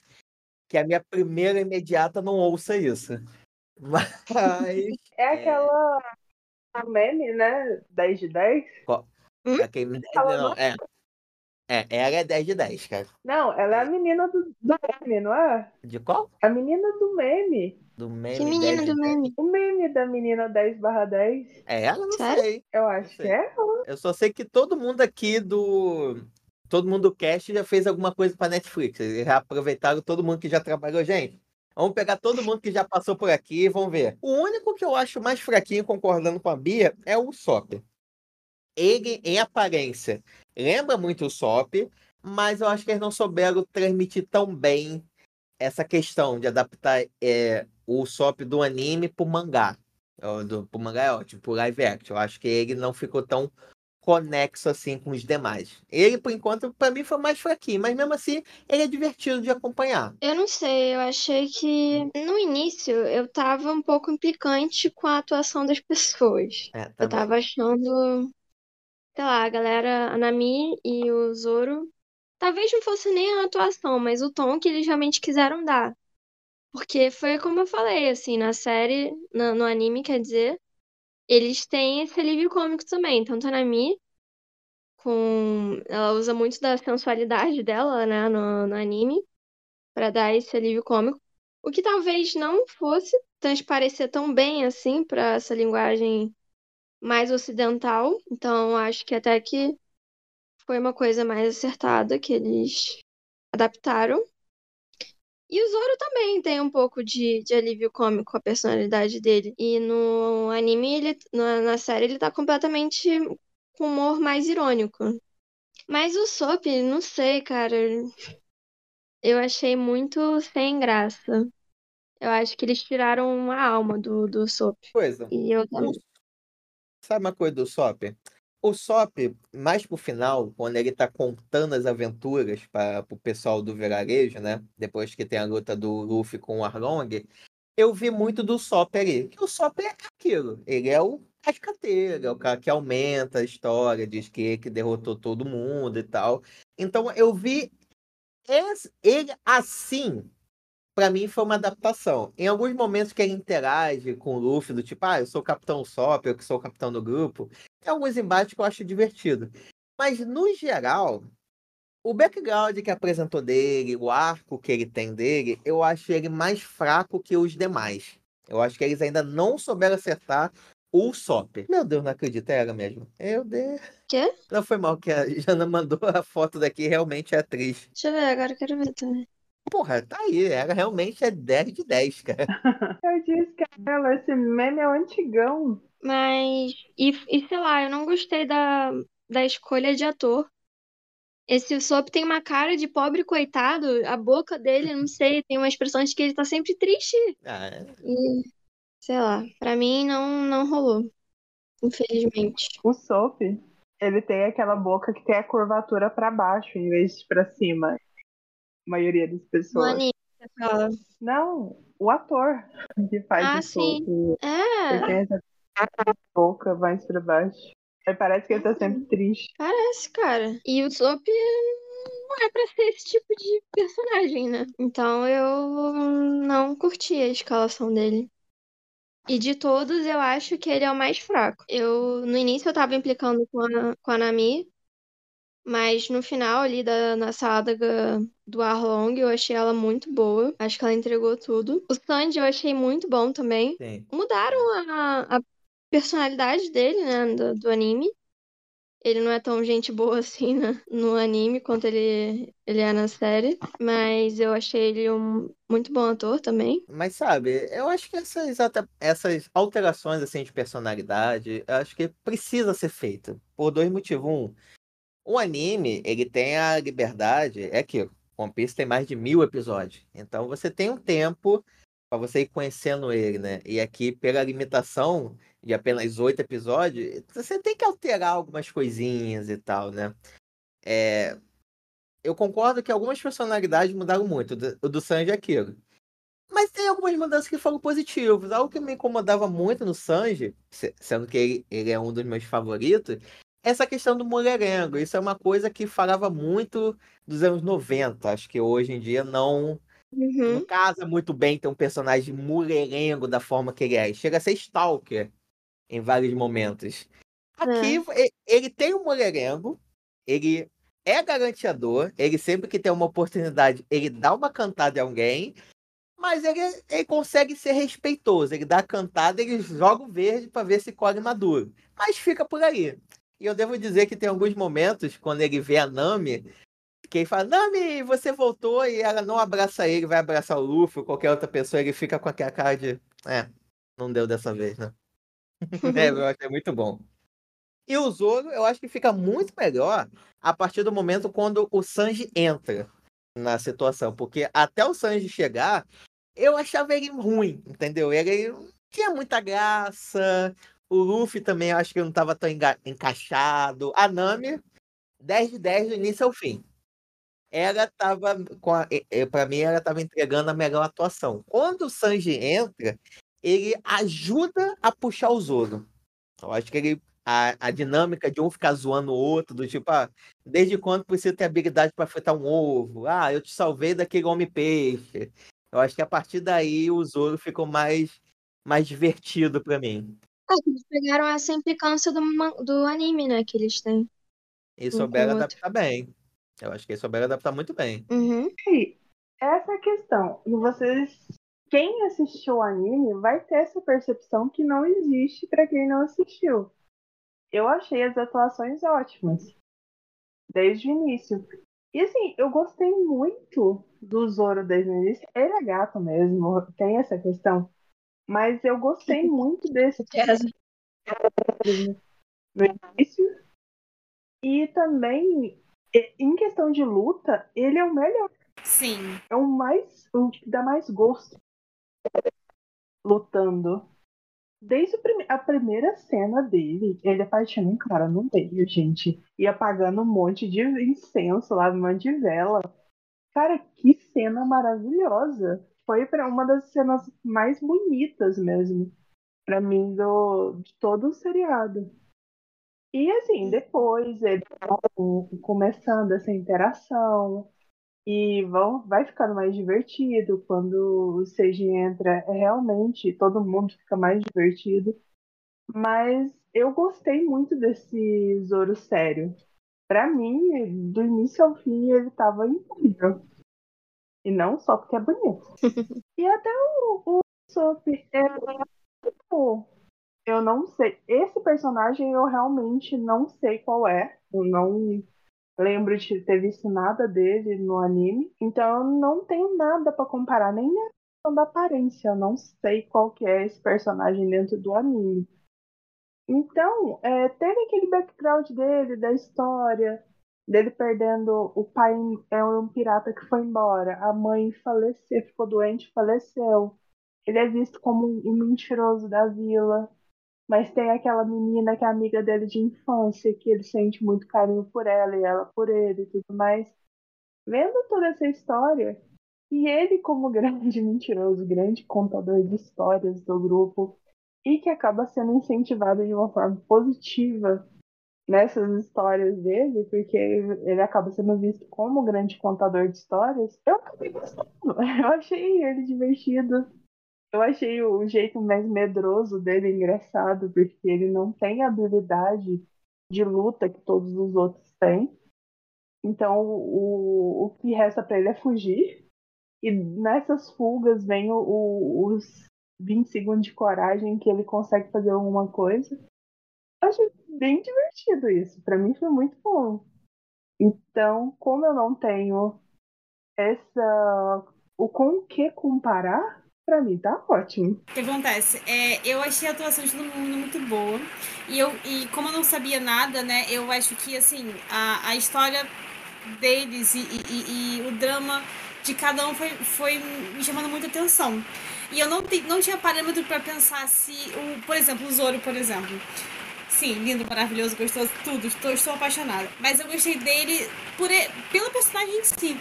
que a minha primeira imediata não ouça isso. *laughs* Mas. É, é aquela a meme, né? 10 de 10? Qual? Hum? Aquele... Não, é. É, ela é 10 de 10, cara. Não, ela é a menina do, do meme, não é? De qual? A menina do meme. Do meme. Que menina do meme? O meme da menina 10 barra 10. É ela? Não Sério? sei. Eu acho que é ela. Eu só sei que todo mundo aqui do. Todo mundo do cast já fez alguma coisa pra Netflix. Eles já aproveitaram todo mundo que já trabalhou, gente. Vamos pegar todo mundo que já passou por aqui e vamos ver. O único que eu acho mais fraquinho, concordando com a Bia, é o Sop. Ele, em aparência, lembra muito o Sop, mas eu acho que eles não souberam transmitir tão bem essa questão de adaptar é, o Sop do anime pro mangá. Do, pro mangá é ótimo, pro live action. Eu acho que ele não ficou tão conexo assim com os demais. Ele, por enquanto, para mim foi mais fraquinho, mas mesmo assim, ele é divertido de acompanhar. Eu não sei, eu achei que no início eu tava um pouco implicante com a atuação das pessoas. É, Eu tava achando, sei lá, a galera, a Nami e o Zoro, talvez não fosse nem a atuação, mas o tom que eles realmente quiseram dar. Porque foi como eu falei, assim, na série, no, no anime, quer dizer, eles têm esse alívio cômico também. Tanto a Nami, com... ela usa muito da sensualidade dela, né, no, no anime, pra dar esse alívio cômico. O que talvez não fosse transparecer tão bem, assim, pra essa linguagem mais ocidental. Então, acho que até que foi uma coisa mais acertada que eles adaptaram. E o Zoro também tem um pouco de, de alívio cômico com a personalidade dele. E no anime, ele, na, na série, ele tá completamente com humor mais irônico. Mas o Sop, não sei, cara. Eu achei muito sem graça. Eu acho que eles tiraram a alma do, do Sop. Coisa. E eu O-. Sabe uma coisa do Sop? O Sop, mais pro final, quando ele tá contando as aventuras para o pessoal do vilarejo, né? Depois que tem a luta do Luffy com o Arlong, eu vi muito do Sop ali. Que o Sop é aquilo. Ele é o cascateiro, é o cara que aumenta a história, diz que, que derrotou todo mundo e tal. Então eu vi ele assim Pra mim foi uma adaptação. Em alguns momentos que ele interage com o Luffy, do tipo, ah, eu sou o Capitão Sop, eu que sou o capitão do grupo, tem alguns embates que eu acho divertido. Mas, no geral, o background que apresentou dele, o arco que ele tem dele, eu acho ele mais fraco que os demais. Eu acho que eles ainda não souberam acertar o Sop. Meu Deus, não acredito, era mesmo. Meu Deus. Quê? Não foi mal que a Jana mandou a foto daqui, realmente é atriz. Deixa eu ver, agora eu quero ver também. Porra, tá aí, ela realmente é 10 de 10, cara. *laughs* Eu disse que ela, esse meme é um antigão. Mas. E, e sei lá, eu não gostei da, da escolha de ator. Esse Sop tem uma cara de pobre coitado, a boca dele, não sei, tem uma expressão de que ele tá sempre triste. Ah, é. E, sei lá, pra mim não, não rolou. Infelizmente. O Soap, ele tem aquela boca que tem a curvatura pra baixo em vez de pra cima. Maioria das pessoas. fala. Não, o ator que faz Ah, o sim. Ele É, tem essa boca mais pra baixo. Aí parece que ele tá sempre triste. parece, cara. E o Sop não é pra ser esse tipo de personagem, né? Então eu não curti a escalação dele. E de todos, eu acho que ele é o mais fraco. Eu, no início, eu tava implicando com a, com a Nami, mas no final ali da, na saga do Arlong, eu achei ela muito boa. Acho que ela entregou tudo. O Sanji eu achei muito bom também. Sim. Mudaram a, a personalidade dele, né, do, do anime. Ele não é tão gente boa *laughs* assim né, no anime quanto ele, ele é na série. Mas eu achei ele um muito bom ator também. Mas sabe, eu acho que essas, essas alterações assim de personalidade, eu acho que precisa ser feita por dois motivos. Um, o anime, ele tem a liberdade, é que One Piece tem mais de mil episódios, então você tem um tempo para você ir conhecendo ele, né? E aqui, pela limitação de apenas oito episódios, você tem que alterar algumas coisinhas e tal, né? É, eu concordo que algumas personalidades mudaram muito. O do- Sanji é aquilo. Mas tem algumas mudanças que foram positivas. Algo que me incomodava muito no Sanji, se- sendo que ele, ele é um dos meus favoritos, essa questão do mulherengo. Isso é uma coisa que falava muito dos anos 90. Acho que hoje em dia não, Uhum. não casa muito bem ter um personagem mulherengo da forma que ele é. Chega a ser stalker em vários momentos. Aqui, e- ele tem um mulherengo, ele é garantiador, ele sempre que tem uma oportunidade, ele dá uma cantada em alguém, mas ele, ele consegue ser respeitoso. Ele dá a cantada, ele joga o verde para ver se colhe maduro. Mas fica por aí. E eu devo dizer que tem alguns momentos, quando ele vê a Nami, que ele fala, Nami, você voltou, e ela não abraça ele, vai abraçar o Luffy ou qualquer outra pessoa, ele fica com aquela cara de. É, não deu dessa vez, né? *laughs* É, eu achei muito bom. E o Zoro, eu acho que fica muito melhor a partir do momento quando o Sanji entra na situação. Porque até o Sanji chegar, eu achava ele ruim, entendeu? Ele tinha muita graça. O Luffy também, acho que não estava tão enga- encaixado. A Nami, 10 de 10 do início ao fim. Ela tava com a, pra mim, ela tava entregando a melhor atuação. Quando o Sanji entra, ele ajuda a puxar o Zoro. Eu acho que ele a, a dinâmica de um ficar zoando o outro, do tipo, ah, desde quando você tem habilidade para fritar um ovo? Ah, eu te salvei daquele homem-peixe. Eu acho que a partir daí o Zoro ficou mais, mais divertido para mim. Que eles pegaram essa implicância do, do anime, né, que eles têm. E Um souberam o outro. adaptar bem. Eu acho que eles souberam adaptar muito bem. Uhum. E essa é a questão. E vocês, quem assistiu o anime vai ter essa percepção que não existe pra quem não assistiu. Eu achei as atuações ótimas. Desde o início. E assim, eu gostei muito do Zoro desde o início. Ele é gato mesmo, tem essa questão. Mas eu gostei muito desse no início. E também, em questão de luta, ele é o melhor. Sim. É o mais. O que dá mais gosto lutando. Desde o prime- a primeira cena dele, ele apaixona um cara no meio, gente. E apagando um monte de incenso lá, um monte de vela. Cara, que cena maravilhosa. Foi pra uma das cenas mais bonitas mesmo. Pra mim, do, de todo o seriado. E assim, depois ele vão começando essa interação. E vão, vai ficando mais divertido. Quando o Seiji entra, é realmente todo mundo fica mais divertido. Mas eu gostei muito desse Zoro sério. Pra mim, do início ao fim, ele tava incrível. E não só porque é bonito. *laughs* e até o, o Sop, é, tipo, eu não sei. Esse personagem eu realmente não sei qual é. Eu não lembro de ter visto nada dele no anime. Então eu não tenho nada pra comparar, nem na questão da aparência. Eu não sei qual que é esse personagem dentro do anime. Então, é, teve aquele background dele, da história, dele perdendo o pai é um pirata que foi embora, a mãe faleceu, ficou doente, faleceu. Ele é visto como um, mentiroso da vila, mas tem aquela menina que é amiga dele de infância, que ele sente muito carinho por ela e ela por ele e tudo mais. Vendo toda essa história, e ele como *laughs* grande mentiroso, grande contador de histórias do grupo, e que acaba sendo incentivado de uma forma positiva nessas histórias dele, porque ele acaba sendo visto como grande contador de histórias, eu acabei gostando. *laughs* Eu achei ele divertido. Eu achei o jeito mais medroso dele engraçado, porque ele não tem a habilidade de luta que todos os outros têm. Então o, o que resta para ele é fugir. E nessas fugas vem o, o, os 20 segundos de coragem que ele consegue fazer alguma coisa. Eu achei bem divertido isso. Para mim foi muito bom. Então, como eu não tenho essa. o com o que comparar, pra mim tá ótimo. O que acontece? É, eu achei a atuação de todo mundo muito boa. E, eu, e como eu não sabia nada, né, eu acho que assim, a, a história deles e, e, e o drama de cada um foi, foi me chamando muita atenção. E eu não, te, não tinha parâmetro para pensar se, o, por exemplo, o Zoro, por exemplo. Sim, lindo, maravilhoso, gostoso, tudo. Estou, estou apaixonada. Mas eu gostei dele por, pelo personagem em si.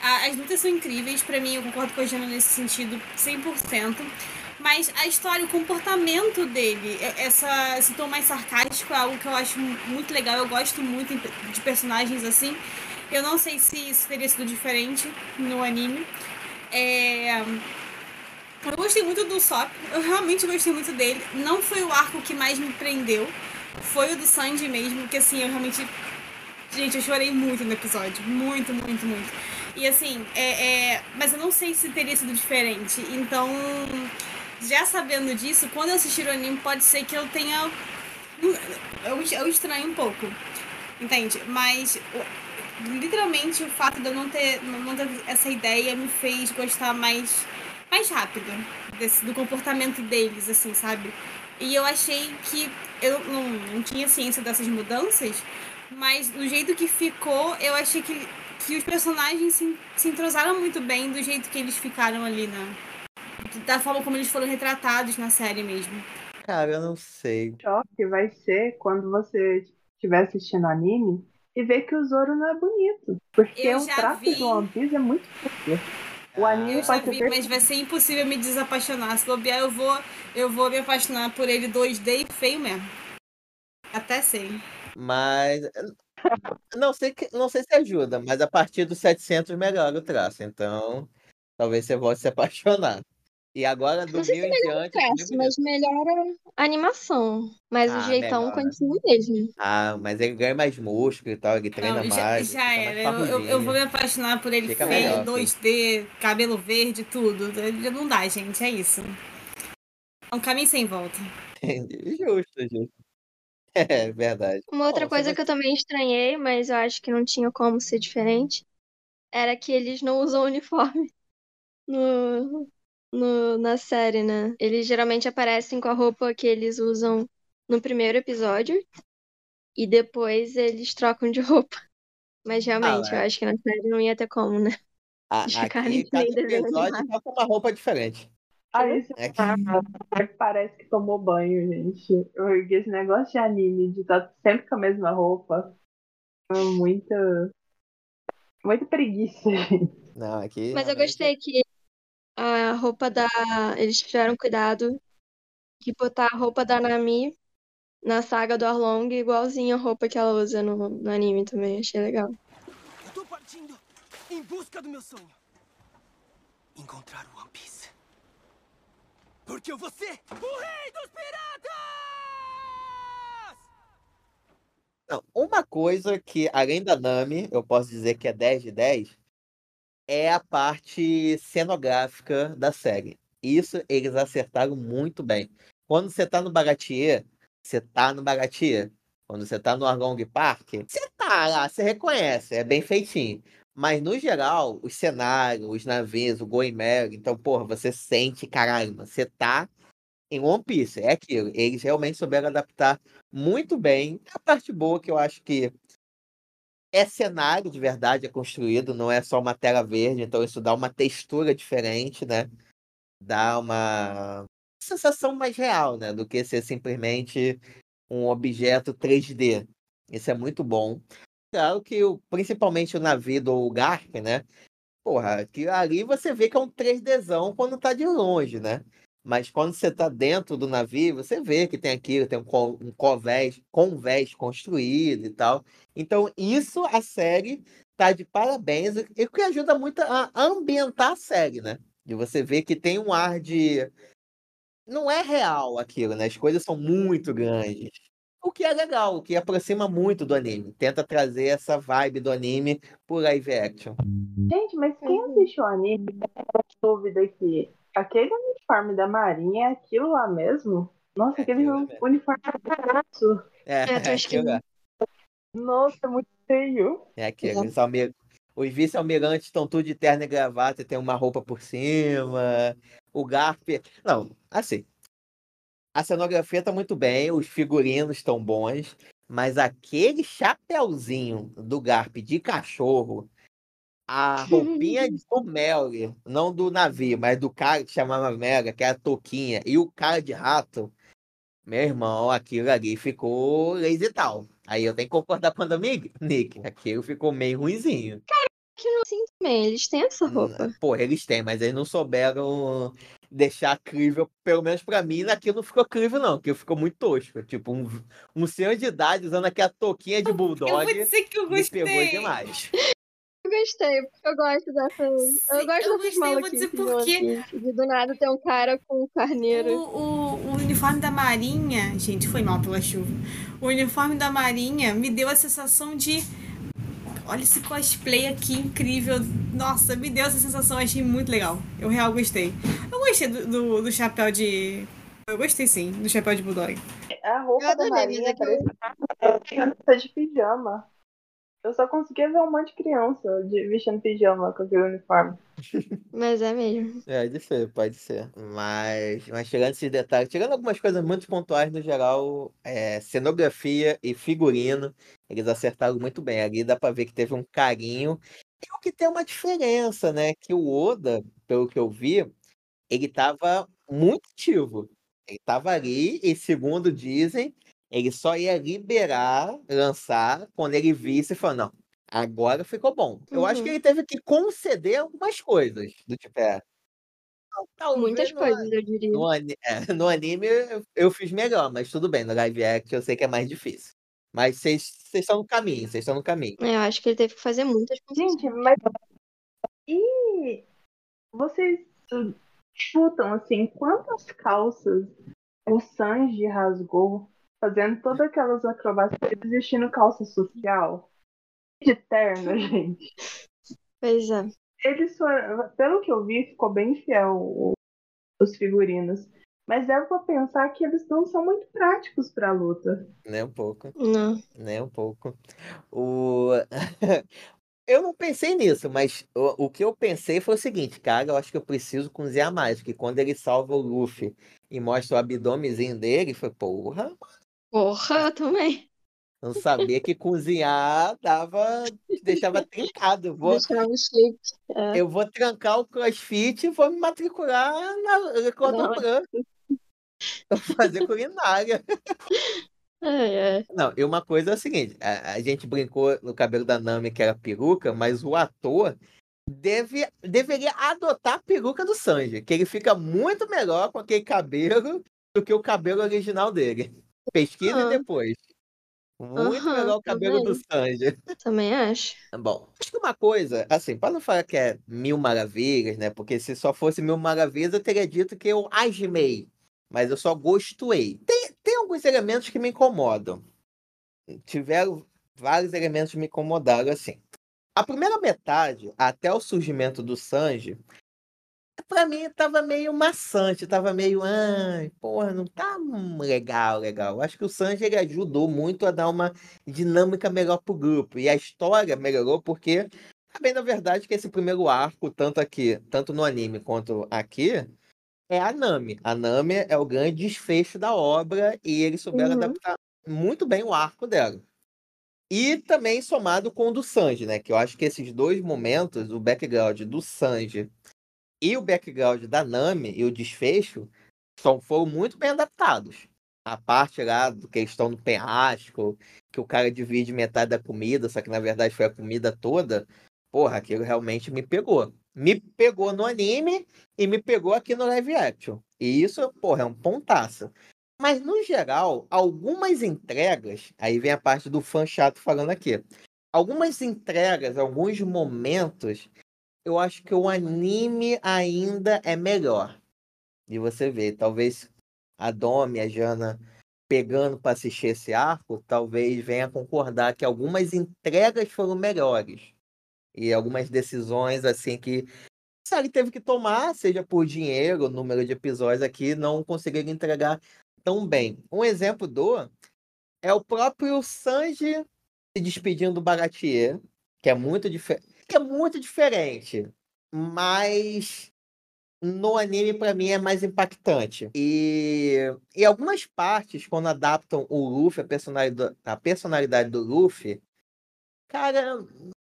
As lutas são incríveis, para mim, eu concordo com a Jana nesse sentido 100%. Mas a história, o comportamento dele, essa, esse tom mais sarcástico é algo que eu acho muito legal. Eu gosto muito de personagens assim. Eu não sei se isso teria sido diferente no anime. É, eu gostei muito do Sop, eu realmente gostei muito dele. Não foi o arco que mais me prendeu, foi o do Sanji mesmo, que assim, eu realmente. Gente, eu chorei muito no episódio. Muito, muito, muito. E assim, é, é... mas eu não sei se teria sido diferente. Então, já sabendo disso, quando eu assistir o anime, pode ser que eu tenha. Eu, eu estranho um pouco. Entende? Mas literalmente o fato de eu não ter, não ter essa ideia me fez gostar mais mais rápido desse, do comportamento deles, assim, sabe? E eu achei que eu não, não tinha ciência dessas mudanças, mas do jeito que ficou, eu achei que, que os personagens se, se entrosaram muito bem do jeito que eles ficaram ali na. Da forma como eles foram retratados na série mesmo. Cara, eu não sei. O choque vai ser quando você estiver assistindo anime e ver que o Zoro não é bonito. Porque o traço vi. do One Piece é muito feio. O anime Eu já pode vi, mas vai ser impossível me desapaixonar. Se bobear, eu vou, eu vou me apaixonar por ele 2D e feio mesmo. Até sei. Mas. Não sei, que- não sei se ajuda, mas a partir dos 700 melhora o traço. Então, talvez você volte a se apaixonar. E agora, do mil em diante. é mas melhora a animação. Mas o Ah, jeitão melhora. continua o mesmo. Ah, mas ele ganha mais músculo e tal, ele treina Não, já, mais. já fica mais era. Eu, eu, vou me apaixonar por ele Fica feio, melhor, 2D, cabelo verde, tudo. Não dá, gente. É isso. É um caminho sem volta. Entendi. Justo, justo. *laughs* É verdade. Uma outra Bom, coisa você que eu também estranhei, mas eu acho que não tinha como ser diferente, era que eles não usam uniforme no, no, na série, né? Eles geralmente aparecem com a roupa que eles usam no primeiro episódio e depois eles trocam de *laughs* roupa. Mas realmente, eu mas- acho que na série não ia ter como, né? A- *laughs* Eles ficarem Aqui, cada episódio tá com uma roupa diferente. Aí você É que- parece que tomou banho, gente. Eu- Esse negócio de anime, de estar sempre com a mesma roupa, é muita. Muita preguiça, *laughs* gente. Não, aqui. Mas eu realmente- gostei que a roupa da. Eles tiveram cuidado de botar a roupa da Nami na saga do Arlong igualzinho a roupa que ela usa no, no anime também. Achei legal. Eu tô partindo em busca do meu sonho. Encontrar o One Piece. Porque eu vou ser o rei dos piratas! Não, uma coisa que, além da Nami, eu posso dizer que é 10 de 10, é a parte cenográfica da série. Isso eles acertaram muito bem. Quando você tá no Baratier, você tá no Baratier. Quando você tá no Arlong Park, você tá lá, você reconhece, é bem feitinho. Mas, no geral, os cenários, os navios, o Goimer, então, porra, você sente, caralho, você tá em One Piece, é aquilo. Eles realmente souberam adaptar muito bem. A parte boa que eu acho que é cenário de verdade, é construído, não é só uma tela verde, então isso dá uma textura diferente, né? Dá uma sensação mais real, né? Do que ser simplesmente um objeto 3D. Isso é muito bom. Claro que principalmente o navio do Garp, né? Porra, que ali você vê que é um 3Dzão quando tá de longe, né? Mas quando você tá dentro do navio, você vê que tem aquilo, tem um, um convés, convés construído e tal. Então, isso a série tá de parabéns, e o que ajuda muito a ambientar a série, né? De você ver que tem um ar de. Não é real aquilo, né? As coisas são muito grandes. O que é legal, o que aproxima muito do anime. Tenta trazer essa vibe do anime por live action. Gente, mas quem assistiu o anime tem dúvida que aquele uniforme da Marinha é aquilo lá mesmo? Nossa, É aquele uniforme é É, É, *laughs* acha que- aquilo é. Nossa, é muito feio. É aquilo. Os, almir... os vice-almirantes estão tudo de terno e gravata e tem uma roupa por cima. O Garp. Não, assim. A cenografia tá muito bem, os figurinos estão bons, mas aquele chapéuzinho do Garp de cachorro, a roupinha *laughs* do Melry, não do navio, mas do cara que chamava Mega, que era a touquinha, e o cara de rato, meu irmão, aquilo ali ficou lazy tal. Aí eu tenho que concordar com o Nick, Nick, aquilo ficou meio ruinzinho. Que não assim também, eles têm essa roupa. Pô, eles têm, mas eles não souberam deixar crível, pelo menos pra mim, naquilo não ficou crível, não, porque ficou muito tosco. Tipo, um, um senhor de idade usando aquela touquinha de *laughs* Eu vou bulldog dizer que eu me pegou gostei. demais. Eu gostei, porque eu gosto dessa. Eu gosto eu dessas gostei, eu vou dizer de por One quê. Piece, De do nada ter um cara com um carneiro. O, o, o uniforme da Marinha, gente, foi mal pela chuva. O uniforme da Marinha me deu a sensação de. Olha esse cosplay aqui incrível. Nossa, me deu essa sensação, achei muito legal. Eu real gostei. Eu gostei do, do, do chapéu de. Eu gostei sim, do chapéu de Bulldog. A roupa da Marinha mas é que eu- parece criança de pijama. Eu só conseguia ver um monte de criança de, vestindo pijama com aquele uniforme. *laughs* Mas é mesmo. Pode ser, pode ser. Mas, mas chegando esses detalhes, tirando algumas coisas muito pontuais no geral, é, cenografia e figurino, eles acertaram muito bem. Ali dá pra ver que teve um carinho. E o que tem uma diferença, né? Que o Oda, pelo que eu vi, ele tava muito ativo. Ele tava ali e, segundo dizem, ele só ia liberar, lançar, quando ele visse e falou, não, agora ficou bom. Eu acho Uhum. que ele teve que conceder algumas coisas, do tipo, é, tal- talvez Muitas no, coisas, eu diria. no, é, *laughs* no anime eu, eu fiz melhor, mas tudo bem, no live action eu sei que é mais difícil. Mas vocês vocês estão no caminho, vocês estão no caminho. É, Eu acho que ele teve que fazer muitas concessões. Gente, mas. E vocês chutam assim, quantas calças o Sanji rasgou fazendo todas aquelas acrobacias vestindo calça social? De terno, *laughs* gente. Pois é. Eles foram, pelo que eu vi, ficou bem fiel o- os figurinos. Mas pra pensar que eles não são muito práticos pra luta. Nem um pouco, Não. nem um pouco. O... *laughs* Eu não pensei nisso, mas o, o que eu pensei foi o seguinte, cara, eu acho que eu preciso cozinhar mais, porque quando ele salva o Luffy e mostra o abdômenzinho dele, foi, porra, Porra, eu também. não sabia que cozinhar dava, deixava trincado. Vou, um shape. É. eu vou trancar o CrossFit e vou me matricular na. Vou fazer culinária. Ai, ai. Não, e uma coisa é o seguinte, a, a gente brincou no cabelo da Nami que era peruca, mas o ator deve, deveria adotar a peruca do Sanji, que ele fica muito melhor com aquele cabelo do que o cabelo original dele. Pesquise Ah. depois. Muito Aham, melhor o tá cabelo do vendo? Sanji. *laughs* Também acho. Bom, acho que uma coisa, assim, para não falar que é mil maravilhas, né? Porque se só fosse mil maravilhas, eu teria dito que eu agimei. Mas eu só gostei. Tem, tem alguns elementos que me incomodam tiveram vários elementos que me incomodaram assim. A primeira metade, até o surgimento do Sanji, pra mim tava meio maçante, tava meio, ai, porra, não tá legal, legal. Acho que o Sanji ele ajudou muito a dar uma dinâmica melhor pro grupo. E a história melhorou porque, bem na verdade, que esse primeiro arco, tanto aqui, tanto no anime quanto aqui, é a Nami. A Nami é o grande desfecho da obra e eles souberam Uhum. adaptar muito bem o arco dela. E também somado com o do Sanji, né? Que eu acho que esses dois momentos, o background do Sanji e o background da Nami e o desfecho, são, foram muito bem adaptados. A parte lá do que eles estão no penhasco, que o cara divide metade da comida, só que na verdade foi a comida toda. Porra, aquilo realmente me pegou. Me pegou no anime e me pegou aqui no live action. E isso, porra, é um pontaço. Mas, no geral, algumas entregas. Aí vem a parte do fã chato falando aqui. Algumas entregas, alguns momentos, eu acho que o anime ainda é melhor. E você vê, talvez a Domi, a Jana, pegando para assistir esse arco, talvez venha concordar que algumas entregas foram melhores. E algumas decisões, assim, que a série teve que tomar, seja por dinheiro, número de episódios aqui, não conseguiram entregar tão bem. Um exemplo do é o próprio Sanji se despedindo do Baratier, que é muito diferente, que é muito diferente, mas no anime para mim é mais impactante. E e algumas partes quando adaptam o Luffy, a personalidade, a personalidade do Luffy, cara,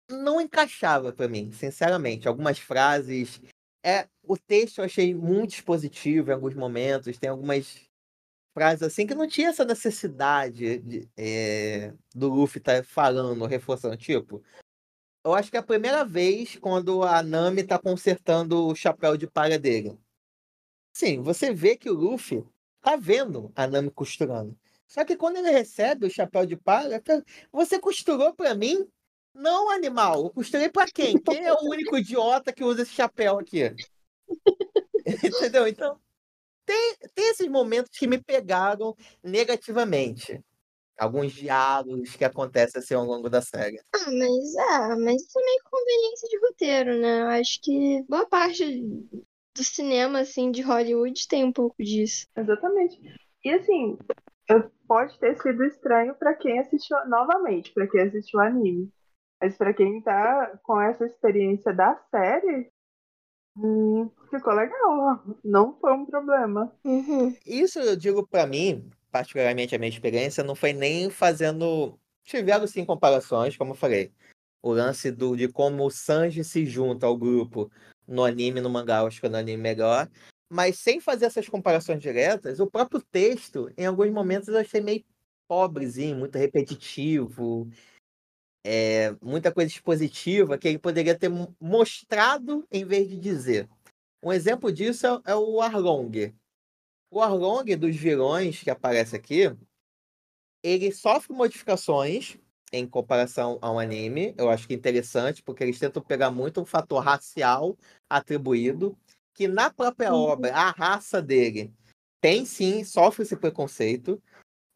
não encaixava para mim, sinceramente. Algumas frases é, o texto eu achei muito expositivo em alguns momentos, tem algumas frases assim que não tinha essa necessidade de, é, do Luffy estar falando, reforçando. Tipo, eu acho que é a primeira vez quando a Nami tá consertando o chapéu de palha dele. Sim, você vê que o Luffy tá vendo a Nami costurando. Só que quando ele recebe o chapéu de palha, você costurou para mim? Não, animal. Eu costurei para quem? Quem é o único idiota que usa esse chapéu aqui? *laughs* Entendeu? Então, tem, tem esses momentos que me pegaram negativamente. Alguns diálogos que acontecem assim ao longo da série. Ah, mas é, mas isso é meio conveniência de roteiro, né? Eu acho que boa parte do cinema, assim, de Hollywood tem um pouco disso. Exatamente. E assim, pode ter sido estranho pra quem assistiu novamente, pra quem assistiu o anime. Mas pra quem tá com essa experiência da série, hum, ficou legal. Não foi um problema. Uhum. Isso eu digo pra mim, particularmente a minha experiência, não foi nem fazendo. Tiveram sim comparações, como eu falei. O lance do, de como o Sanji se junta ao grupo no anime no mangá, acho que no anime melhor. Mas sem fazer essas comparações diretas, o próprio texto, em alguns momentos, eu achei meio pobrezinho, muito repetitivo. É, muita coisa expositiva que ele poderia ter mo- mostrado em vez de dizer. Um exemplo disso é, é o Arlong. O Arlong dos vilões que aparece aqui, ele sofre modificações em comparação ao anime. Eu acho que é interessante, porque eles tentam pegar muito um fator racial atribuído, que na própria Uhum. obra, a raça dele tem sim, sofre esse preconceito,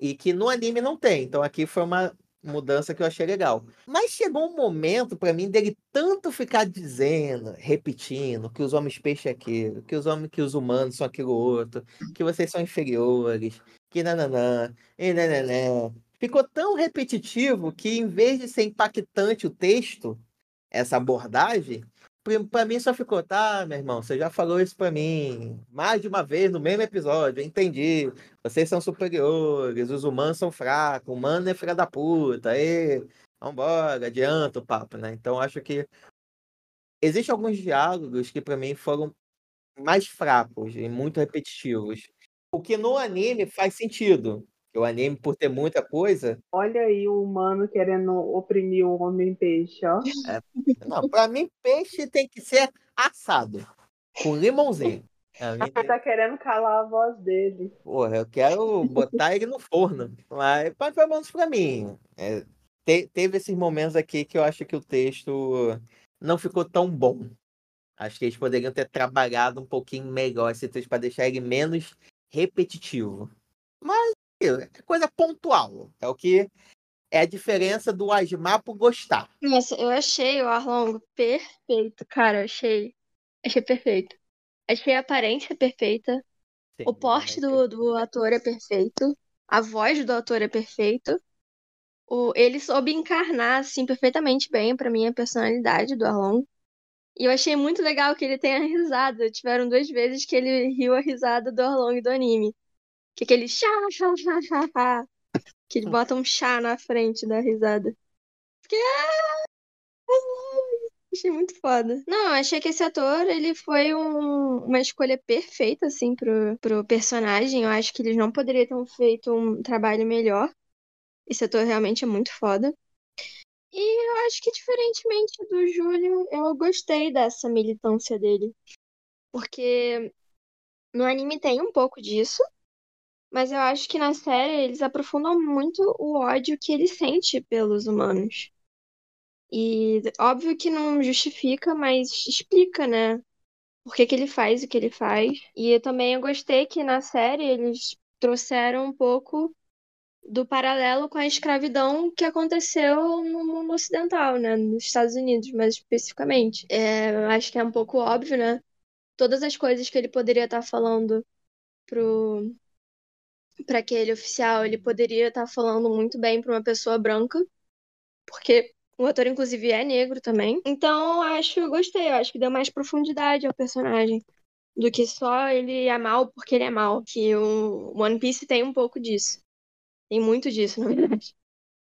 e que no anime não tem. Então aqui foi uma mudança que eu achei legal. Mas chegou um momento pra mim dele tanto ficar dizendo, repetindo que os homens peixe é aquilo, que os homens, que os humanos são aquilo outro, que vocês são inferiores, que nananã, e nananã. Ficou tão repetitivo que em vez de ser impactante o texto, essa abordagem, pra- mim só ficou, tá, meu irmão, você já falou isso pra mim mais de uma vez no mesmo episódio, entendi. Vocês são superiores, os humanos são fracos, o humano é filha da puta, aí, vambora, adianta o papo, né? Então acho que existem alguns diálogos que pra mim foram mais fracos e muito repetitivos. O que no anime faz sentido. Que O anime, por ter muita coisa, Olha aí o humano querendo oprimir o homem peixe, ó. não, pra mim, peixe tem que ser assado, com limãozinho. Pra mim, Tá querendo calar a voz dele. Porra, eu quero botar ele no forno. Mas, mas pelo menos pra mim. é, te- teve esses momentos aqui que eu acho que o texto não ficou tão bom. Acho que eles poderiam ter trabalhado um pouquinho melhor esse texto para deixar ele menos repetitivo. Mas é coisa pontual. É o que é a diferença do Asmar por gostar. Nossa, eu achei o Arlong perfeito, cara. eu Achei, achei perfeito. Achei a aparência perfeita. Sim, O porte do, realmente. do ator é perfeito. A voz do ator é perfeito. O, ele soube encarnar, assim, perfeitamente bem, pra mim, a personalidade do Arlong. E eu achei muito legal que ele tenha risada. Tiveram duas vezes que ele riu a risada do Arlong do anime. Que aquele chá, chá, chá, chá, chá. Que ele bota um chá na frente da risada. Fiquei. "Ah, Arlong!" Achei muito foda. Não, achei que esse ator, ele foi um- uma escolha perfeita, assim, pro, pro personagem. Eu acho que eles não poderiam ter feito um trabalho melhor. Esse ator realmente é muito foda. E eu acho que, diferentemente do Júlio, eu gostei dessa militância dele. Porque no anime tem um pouco disso, mas eu acho que na série eles aprofundam muito o ódio que ele sente pelos humanos. E óbvio que não justifica, mas explica, né? Por que que ele faz o que ele faz. E eu também eu gostei que na série eles trouxeram um pouco do paralelo com a escravidão que aconteceu no mundo ocidental, né? Nos Estados Unidos, mais especificamente. É, acho que é um pouco óbvio, né? Todas as coisas que ele poderia estar falando pro para aquele oficial, ele poderia estar falando muito bem para uma pessoa branca, porque o ator inclusive é negro também. Então, acho, eu gostei, eu acho que deu mais profundidade ao personagem do que só ele é mal porque ele é mal, que o One Piece tem um pouco disso. Tem muito disso, na verdade.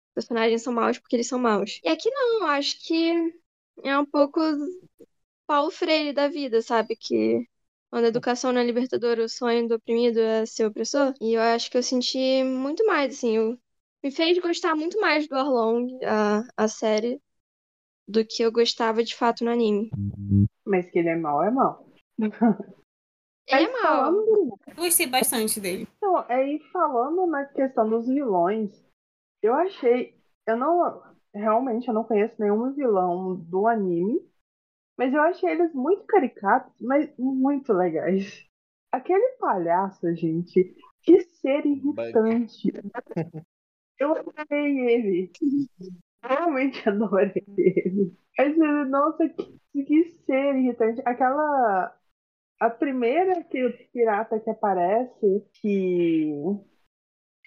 Os personagens são maus porque eles são maus. E aqui não, acho que é um pouco Paulo Freire da vida, sabe? Que quando a educação não é libertadora, o sonho do oprimido é ser opressor. E eu acho que eu senti muito mais, assim. Eu... Me fez gostar muito mais do Arlong, a, a série, do que eu gostava de fato no anime. Mas que ele é mal, é mal. Ele é mal. falando, Eu gostei bastante dele. então, aí falando na questão dos vilões, eu achei. Eu não. Realmente, eu não conheço nenhum vilão do anime. Mas eu achei eles muito caricatos, mas muito legais. Aquele palhaço, gente, que ser irritante. Eu amei ele. Realmente *laughs* adorei ele. Mas, nossa, que, que ser irritante. Aquela. A primeira que o pirata que aparece, que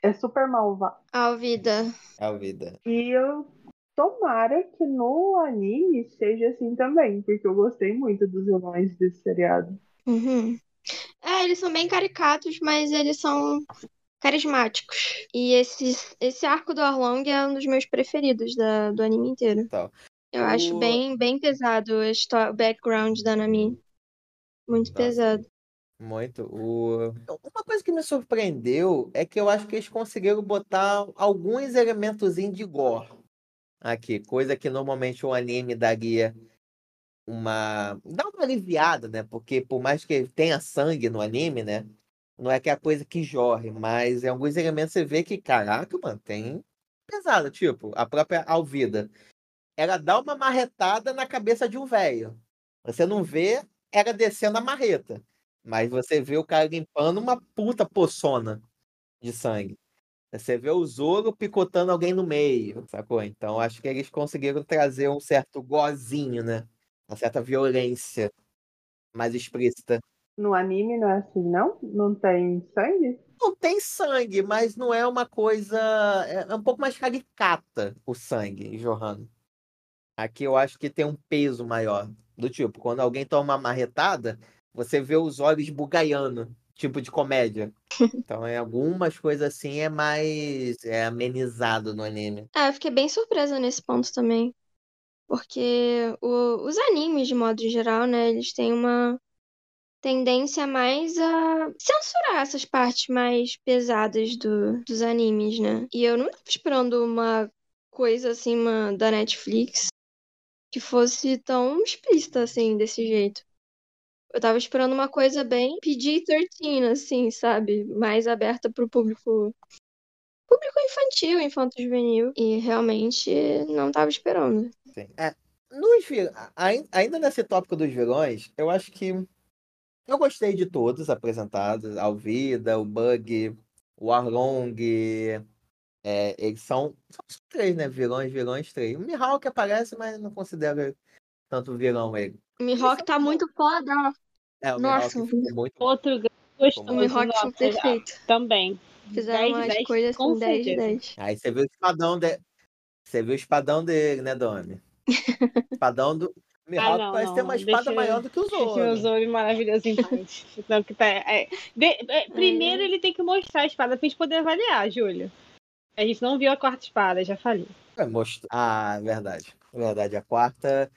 é super malvado. Alvida. A vida. E eu tomara que no anime seja assim também, porque eu gostei muito dos vilões desse seriado. Uhum. É, eles são bem caricatos, mas eles são carismáticos. E esse, esse arco do Arlong é um dos meus preferidos da, do anime inteiro. Tal. Eu O- acho bem, bem pesado o background da Nami. Muito Nossa. pesado. Muito. O... Uma coisa que me surpreendeu é que eu acho que eles conseguiram botar alguns elementos de gore aqui, coisa que normalmente o anime daria uma. dá uma aliviada, né? Porque por mais que tenha sangue no anime, né? Não é que é a coisa que jorre, mas em alguns elementos você vê que, caraca, mano, tem pesado. Tipo, a própria Alvida. Ela dá uma marretada na cabeça de um velho. Você não vê ela descendo a marreta. Mas você vê o cara limpando uma puta poçona de sangue. Você vê o Zoro picotando alguém no meio, sacou? Então acho que eles conseguiram trazer um certo gozinho, né? Uma certa violência mais explícita. No anime não é assim, não? Não tem sangue? Não tem sangue, mas não é uma coisa. É é um pouco mais caricata o sangue jorrando. Aqui eu acho que tem um peso maior. Do tipo, quando alguém toma uma marretada, você vê os olhos bugaiando, tipo de comédia. Então, em algumas coisas assim é mais é amenizado no anime. É, eu fiquei bem surpresa nesse ponto também. Porque o- os animes, de modo geral, né, eles têm uma tendência mais a censurar essas partes mais pesadas do, dos animes, né? E eu não tava esperando uma coisa assim uma, da Netflix que fosse tão explícita assim, desse jeito. Eu tava esperando uma coisa bem PG-13, assim, sabe? Mais aberta pro público público infantil, infanto-juvenil. E realmente não tava esperando. Sim. É, nos ainda nesse tópico dos vilões, eu acho que eu gostei de todos apresentados. Alvida, o Bug, o Arlong. é, eles são, são três, né? Vilões, vilões, três. O Mihawk aparece, mas não considero tanto vilão ele. O Mihawk tá muito foda. É, o Nossa. Muito Outro grande O. Mihawk foi perfeito. Também. Fizeram 10 de umas 10, coisas com assim, 10 de certeza. 10. Aí você viu o espadão de... Você viu o espadão dele, né, Domi? *laughs* Espadão do. Mihawk Ah, não, parece ter não, uma espada deixa- maior do que o Deixa o Zoro. Zoro maravilhoso em paz. Não, que tá, é, de- é, primeiro ele tem que mostrar a espada pra gente poder avaliar, Júlio. A gente não viu a quarta espada, já falei. É, mostrou- Ah, verdade. Verdade. A quarta.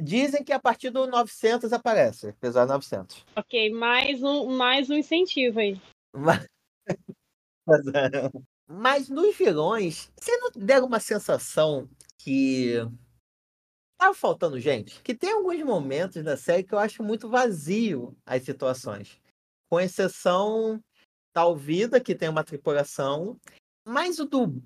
Dizem que a partir do 900 aparece. Episódio 900. Ok, mais um, mais um incentivo aí. Mas... *laughs* Mas, é. Mas nos vilões, você não deram uma sensação que tava faltando gente? Que tem alguns momentos da série que eu acho muito vazio as situações. Com exceção tal vida que tem uma tripulação, mas o do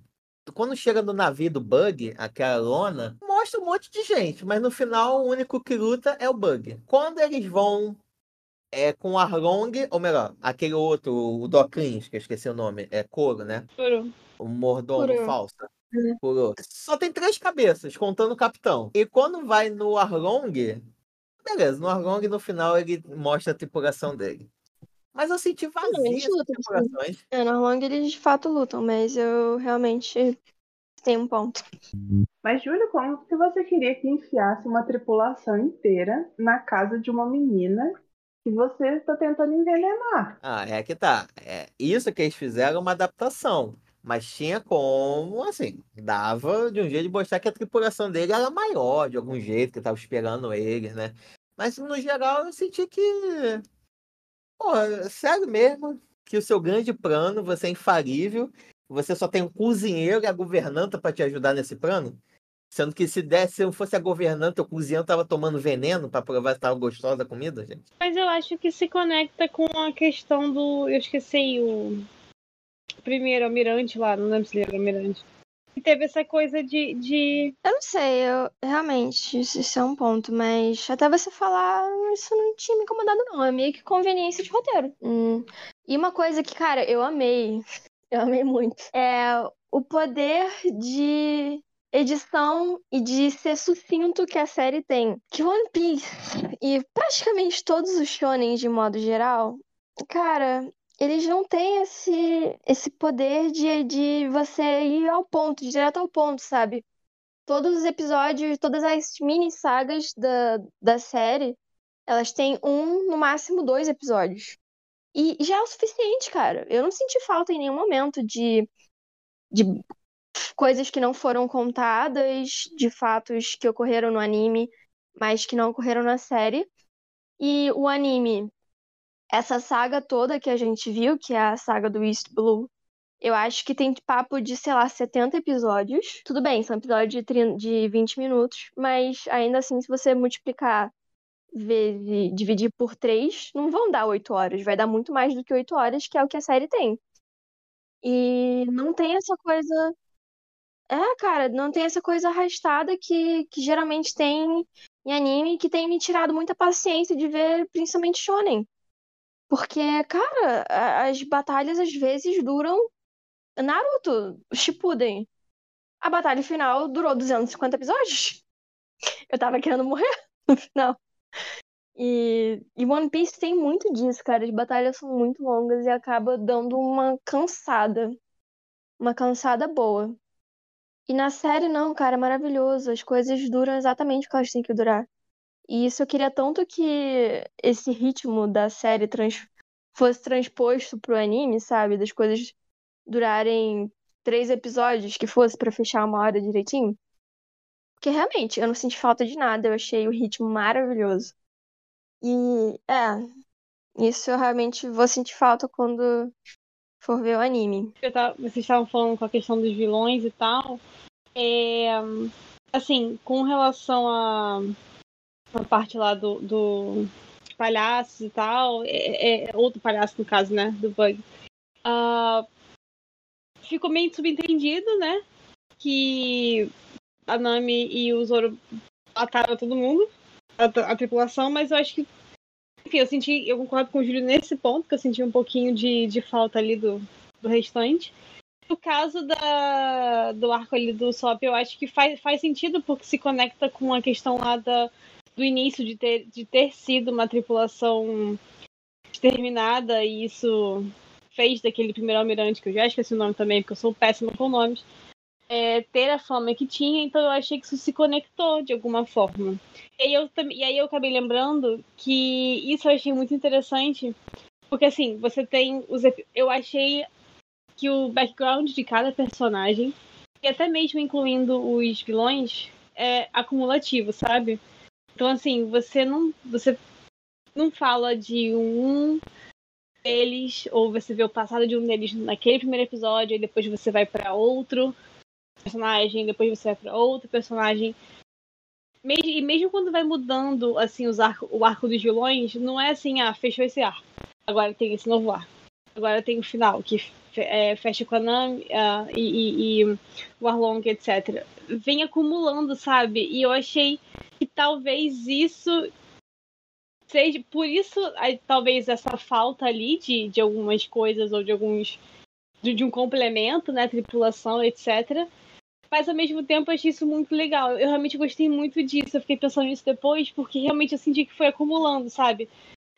quando chega no navio do Bug, aquela lona, mostra um monte de gente, mas no final o único que luta é o Bug. Quando eles vão é, com o Arlong, ou melhor, aquele outro, o Doclins, que eu esqueci o nome, é Coro, né? Juro. O mordomo Kuro. falso. Uhum. Kuro. Só tem três cabeças, contando o capitão. E quando vai no Arlong, beleza, no Arlong no final ele mostra a tripulação dele. Mas eu senti vazio sim. tripulações. É, no Long eles de fato lutam, mas eu realmente tenho um ponto. Mas, Júlio, como que você queria que enfiasse uma tripulação inteira na casa de uma menina que você está tentando envenenar? Ah, é que tá. É, isso que eles fizeram é uma adaptação. Mas tinha como, assim, dava de um jeito de mostrar que a tripulação dele era maior, de algum jeito, que tava esperando eles, né? Mas no geral eu senti que. Pô, sério mesmo, que o seu grande plano, você é infalível, você só tem um cozinheiro e a governanta pra te ajudar nesse plano? Sendo que se desse, se não fosse a governanta, o cozinheiro tava tomando veneno pra provar se tava gostosa a comida, gente. Mas eu acho que se conecta com a questão do. Eu esqueci o primeiro almirante lá, não lembro se ele era almirante. E teve essa coisa de. de... Eu não sei, eu realmente, isso, isso é um ponto, mas até você falar, isso não tinha me incomodado, não. É meio que conveniência de roteiro. Hum. E uma coisa que, cara, eu amei, eu amei muito, é o poder de edição e de ser sucinto que a série tem. Que One Piece e praticamente todos os shonens de modo geral, cara, eles não têm esse, esse poder de, de você ir ao ponto, direto ao ponto, sabe? Todos os episódios, todas as mini sagas da, da série, elas têm um, no máximo dois episódios. E já é o suficiente, cara. Eu não senti falta em nenhum momento de, de coisas que não foram contadas, de fatos que ocorreram no anime, mas que não ocorreram na série. E o anime, essa saga toda que a gente viu, que é a saga do East Blue, eu acho que tem papo de, sei lá, 70 episódios. Tudo bem, são episódios de, 30, de 20 minutos, mas ainda assim, se você multiplicar vezes, dividir por 3, não vão dar 8 horas, vai dar muito mais do que 8 horas, que é o que a série tem. E não tem essa coisa. É, cara, não tem essa coisa arrastada que, que geralmente tem em anime, que tem me tirado muita paciência de ver, principalmente shonen. Porque, cara, as batalhas às vezes duram. Naruto, Shippuden. A batalha final durou 250 episódios. *laughs* Eu tava querendo morrer *laughs* no final. E, e One Piece tem muito disso, cara. As batalhas são muito longas e acaba dando uma cansada. Uma cansada boa. E na série, não, cara, é maravilhoso. As coisas duram exatamente o que elas têm que durar. E isso eu queria tanto que esse ritmo da série trans- fosse transposto pro anime, sabe? Das coisas durarem três episódios, que fosse pra fechar uma hora direitinho. Porque realmente, eu não senti falta de nada. Eu achei o ritmo maravilhoso. E, é, isso eu realmente vou sentir falta quando for ver o anime. tava- vocês estavam falando com a questão dos vilões e tal. É, assim, com relação a, a parte lá do, do palhaços e tal, é, é- outro palhaço no caso, né, do Bug. Ah, ficou meio subentendido, né, que a Nami e o Zoro mataram todo mundo, a, a tripulação, mas eu acho que enfim, eu senti, eu concordo com o Júlio nesse ponto, que eu senti um pouquinho de, de falta ali do, do restante. no caso da, do arco ali do Sop, eu acho que faz, faz sentido porque se conecta com a questão lá da, do início de ter, de ter sido uma tripulação exterminada e isso fez daquele primeiro almirante, que eu já esqueci o nome também, porque eu sou péssima com nomes, é, ter a fama que tinha, então eu achei que isso se conectou de alguma forma. E aí eu, e aí eu acabei lembrando que isso eu achei muito interessante, porque assim, você tem os. Eu achei que o background de cada personagem, e até mesmo incluindo os vilões, é acumulativo, sabe? Então assim, você não. Você não fala de um deles, ou você vê o passado de um deles naquele primeiro episódio, e depois você vai para outro personagem, depois você vai para outro personagem. E mesmo quando vai mudando assim os arco, o arco dos vilões, não é assim, ah, fechou esse arco. Agora tem esse novo arco. Agora tem o final, que é, fecha com a Nami uh, e, e, e o Arlong, etc. Vem acumulando, sabe? E eu achei que talvez isso seja. Por isso, talvez essa falta ali de, de algumas coisas ou de alguns. De, de um complemento, né? Tripulação, etc mas ao mesmo tempo eu achei isso muito legal. Eu realmente gostei muito disso. Eu fiquei pensando nisso depois, porque realmente eu senti que foi acumulando, sabe?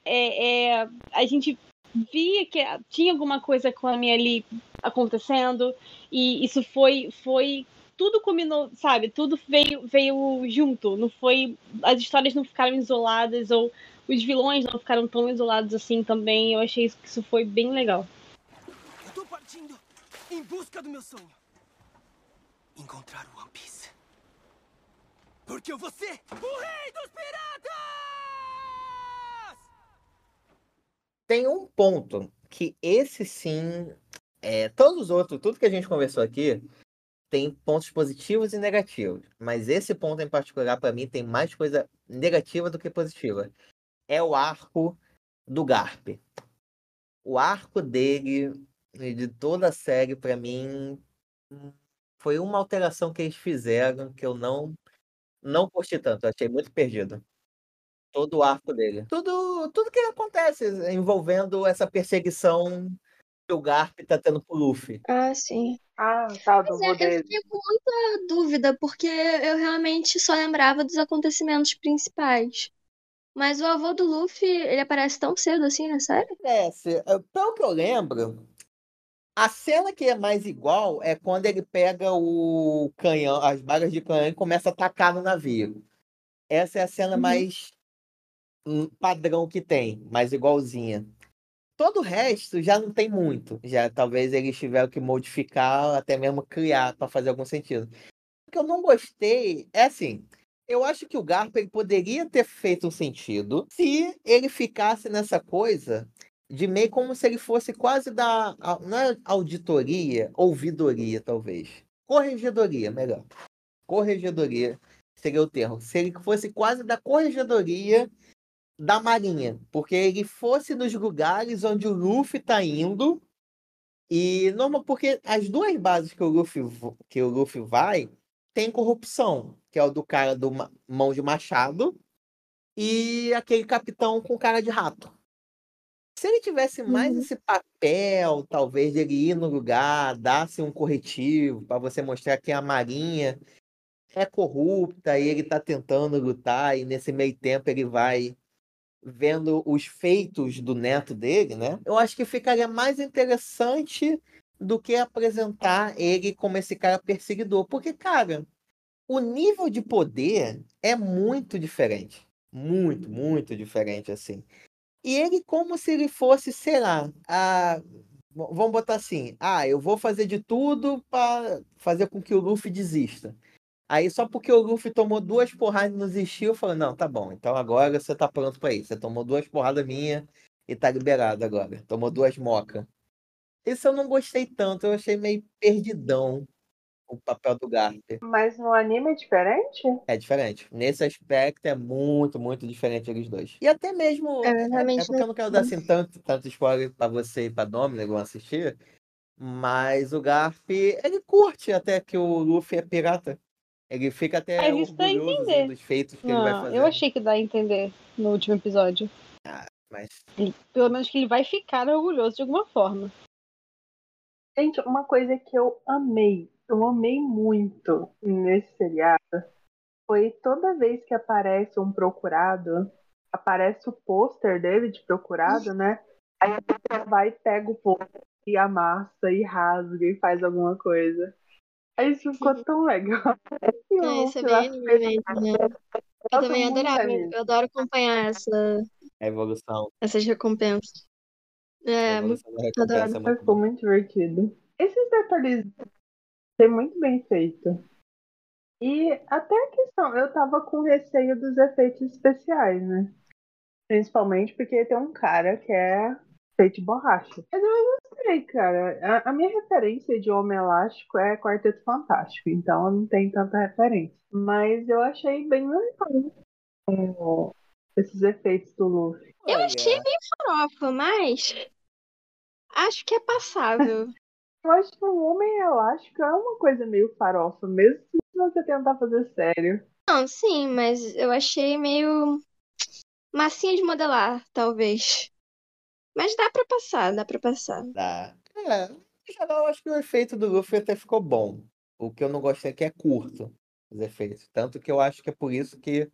É, é, a gente via que tinha alguma coisa com a minha ali acontecendo, e isso foi. foi tudo combinou, sabe? Tudo veio, veio junto. Não foi. As histórias não ficaram isoladas, ou os vilões não ficaram tão isolados assim também. Eu achei que isso foi bem legal. Tô partindo em busca do meu sonho encontrar o One Piece. Porque eu vou ser o rei dos piratas! Tem um ponto que esse sim. É, todos os outros, tudo que a gente conversou aqui, tem pontos positivos e negativos. Mas esse ponto em particular, para mim, tem mais coisa negativa do que positiva. É o arco do Garp. O arco dele, de toda a série, para mim, foi uma alteração que eles fizeram que eu não não curti tanto, achei muito perdido. Todo o arco dele. Tudo, tudo que acontece envolvendo essa perseguição que o Garp tá tendo pro Luffy. Ah, sim. Ah, tá, do Mas é, eu fiquei com muita dúvida, porque eu realmente só lembrava dos acontecimentos principais. Mas o avô do Luffy, ele aparece tão cedo assim na série? Aparece. Pelo que eu lembro, a cena que é mais igual é quando ele pega o canhão, as balas de canhão e começa a atacar no navio. Essa é a cena Uhum. mais hum, padrão que tem, mais igualzinha. Todo o resto já não tem muito. Já talvez eles tiveram que modificar, até mesmo criar para fazer algum sentido. O que eu não gostei é assim. Eu acho que o Garp ele poderia ter feito um sentido se ele ficasse nessa coisa de meio como se ele fosse quase da. Não é auditoria, ouvidoria, talvez. Corregedoria, melhor. Corregedoria seria o termo. Se ele fosse quase da corregedoria da Marinha. Porque ele fosse nos lugares onde o Luffy tá indo. E normal, porque as duas bases que o Luffy, que o Luffy vai tem corrupção, que é o do cara do mão de machado e aquele capitão com cara de rato. Se ele tivesse mais Uhum. esse papel, talvez de ele ir no lugar, dar-se um corretivo para você mostrar que a Marinha é corrupta e ele está tentando lutar, e nesse meio tempo ele vai vendo os feitos do neto dele, né? Eu acho que ficaria mais interessante do que apresentar ele como esse cara perseguidor. Porque, cara, o nível de poder é muito diferente. Muito, muito diferente, assim. E ele como se ele fosse, sei lá, a... vamos botar assim, ah, eu vou fazer de tudo para fazer com que o Luffy desista. Aí só porque o Luffy tomou duas porradas e não desistiu, falei, não, tá bom, então agora você tá pronto pra isso. Você tomou duas porradas minha e tá liberado agora. Tomou duas moca. Isso eu não gostei tanto, eu achei meio perdidão o papel do Garp. Mas no anime é diferente? É diferente. Nesse aspecto é muito, muito diferente eles dois. E até mesmo. É, É, é realmente porque eu não quero dar assim tanto, tanto spoiler pra você e pra Dominic que vão assistir. Mas o Garp, ele curte até que o Luffy é pirata. Ele fica até Mas a orgulhoso entender. dos feitos que ele vai Não, fazer. eu achei que dá a entender no último episódio. Mas Ele- pelo menos que ele vai ficar orgulhoso de alguma forma. Gente, uma coisa que eu amei, eu amei muito nesse seriado, foi toda vez que aparece um procurado, aparece o pôster dele de procurado, né? Aí a pessoa vai e pega o pôster e amassa e rasga e faz alguma coisa. Aí isso ficou tão legal. *laughs* É, isso é bem mesmo, né? Eu também adorava, eu adoro acompanhar essa, A evolução. essas recompensas. A É, muito recompensa é muito Ficou muito divertido. Esses detalhes foi muito bem feito. E até a questão, eu tava com receio dos efeitos especiais, né? Principalmente porque tem um cara que é feito de borracha. Mas eu gostei, cara. A, a minha referência de Homem Elástico é Quarteto Fantástico, então eu não tenho tanta referência. Mas eu achei bem legal é, esses efeitos do Luffy. Eu achei meio farofa, mas acho que é passável. *laughs* Eu acho que o Homem Elástico é uma coisa meio farofa, mesmo se você tentar fazer sério. Não, sim, mas eu achei meio massinha de modelar, talvez. Mas dá pra passar, dá pra passar. Dá. É, no geral, eu acho que o efeito do Luffy até ficou bom. O que eu não gostei é que é curto, os efeitos. Tanto que eu acho que é por isso que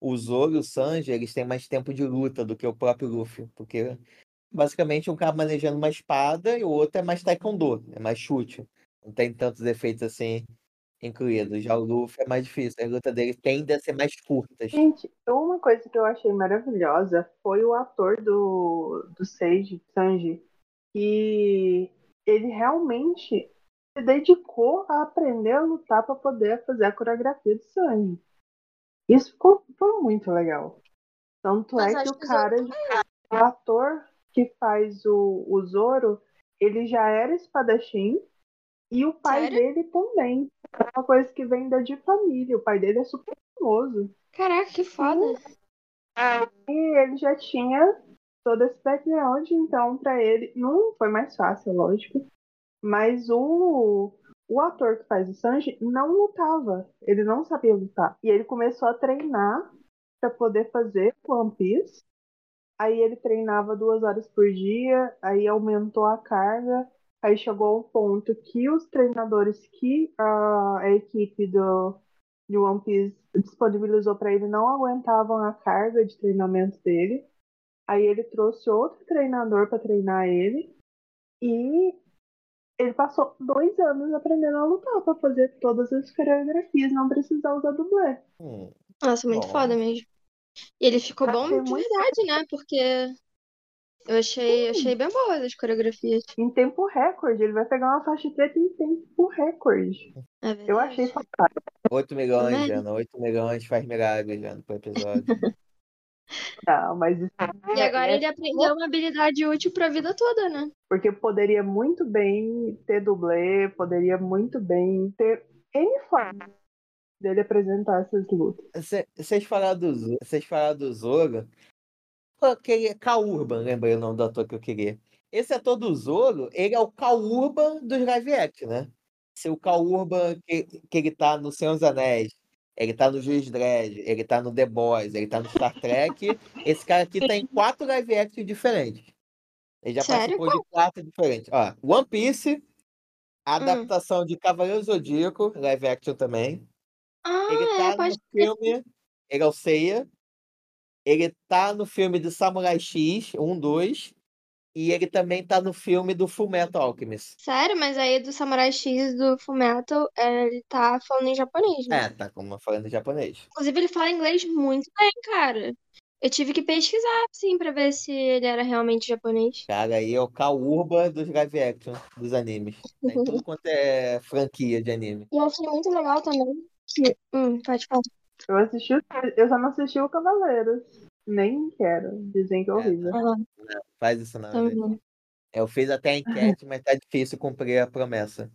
o Zoro e o Sanji, eles têm mais tempo de luta do que o próprio Luffy. Porque, basicamente, um cara manejando uma espada e o outro é mais taekwondo, é mais chute. Não tem tantos efeitos assim incluídos. Já o Luffy é mais difícil. A luta dele tende a ser mais curtas. Gente, uma coisa que eu achei maravilhosa foi o ator do, do Seiji, Sanji, que ele realmente se dedicou a aprender a lutar para poder fazer a coreografia do Sanji. Isso ficou, foi muito legal. Tanto Mas é que o cara, o ator que faz o, o Zoro, ele já era espadachim e o pai Sério? dele também. É uma coisa que vem da de família. O pai dele é super famoso. Caraca, que foda. E ele já tinha todo esse background, então pra ele não foi mais fácil, lógico. Mas o, o ator que faz o Sanji não lutava, ele não sabia lutar. E ele começou a treinar pra poder fazer One Piece. Aí ele treinava duas horas por dia, aí aumentou a carga, aí chegou a um ponto que os treinadores que a, a equipe do, de One Piece disponibilizou para ele não aguentavam a carga de treinamento dele. Aí ele trouxe outro treinador para treinar ele e ele passou dois anos aprendendo a lutar para fazer todas as coreografias, não precisar usar dublê. Hum, Nossa, muito Bom. foda mesmo. E ele ficou bom de muito verdade, né? Porque eu achei, achei bem boas as coreografias. Em tempo recorde, ele vai pegar uma faixa preta em tempo recorde. É Eu achei fantástico. 8 milhões, Também. Jana. 8 milhões faz milagres, Jana, por episódio. *laughs* Não, mas isso E agora é- ele aprendeu uma habilidade útil pra vida toda, né? Porque poderia muito bem ter dublê, poderia muito bem ter N formas dele apresentar essas lutas. Cê- Vocês falaram do, vocês falaram do Zoro. Pô, aquele Kaurban, lembrei o nome do ator que eu queria. Esse ator do Zoro, ele é o Kaurban dos live action, né? Se o Kaurban que, que ele tá no Senhor dos Anéis, ele tá no Juiz Dredd, ele tá no The Boys, ele tá no Star Trek, esse cara aqui tá em quatro live action diferentes. Ele já Sério? participou de quatro diferentes. Ó, One Piece, a adaptação de Cavaleiro Zodíaco, live action também. Ah, Ele é, tá no pode crer. filme. Ele é o Seiya. Ele tá no filme do Samurai X, 1, 2. E ele também tá no filme do Fullmetal Alchemist. Sério, mas aí do Samurai X do Fullmetal, é, ele tá falando em japonês, né? É, tá como falando em japonês. Inclusive, ele fala inglês muito bem, cara. Eu tive que pesquisar, sim, pra ver se ele era realmente japonês. Cara, aí é o Kaurba dos live action, dos animes. Tá em tudo quanto é franquia de anime. E eu achei muito legal também que. Hum, pode falar. Eu assisti, o- eu só não assisti o Cavaleiros. Nem quero. Dizem que é horrível. Ah, Faz isso não, também. Eu fiz até a enquete, mas tá difícil cumprir a promessa.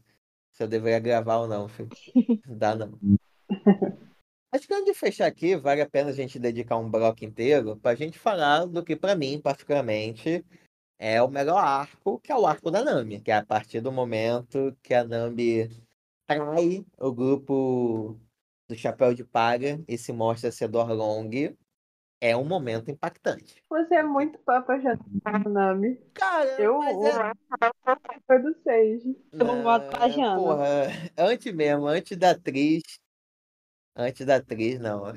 Se eu deveria gravar ou não, filho. Não dá não. *laughs* Acho que antes de fechar aqui, vale a pena a gente dedicar um bloco inteiro pra gente falar do que, pra mim, particularmente, é o melhor arco, que é o arco da Nami. Que é a partir do momento que a Nami trai o grupo do Chapéu de Palha e se mostra ser do Orlong. é um momento impactante. Você é muito apaixonado por Nami. Cara, Eu, mas o é... foi do seis. Eu concordo com a Ah, Jana. Porra, antes mesmo, antes da atriz. Antes da atriz, não. É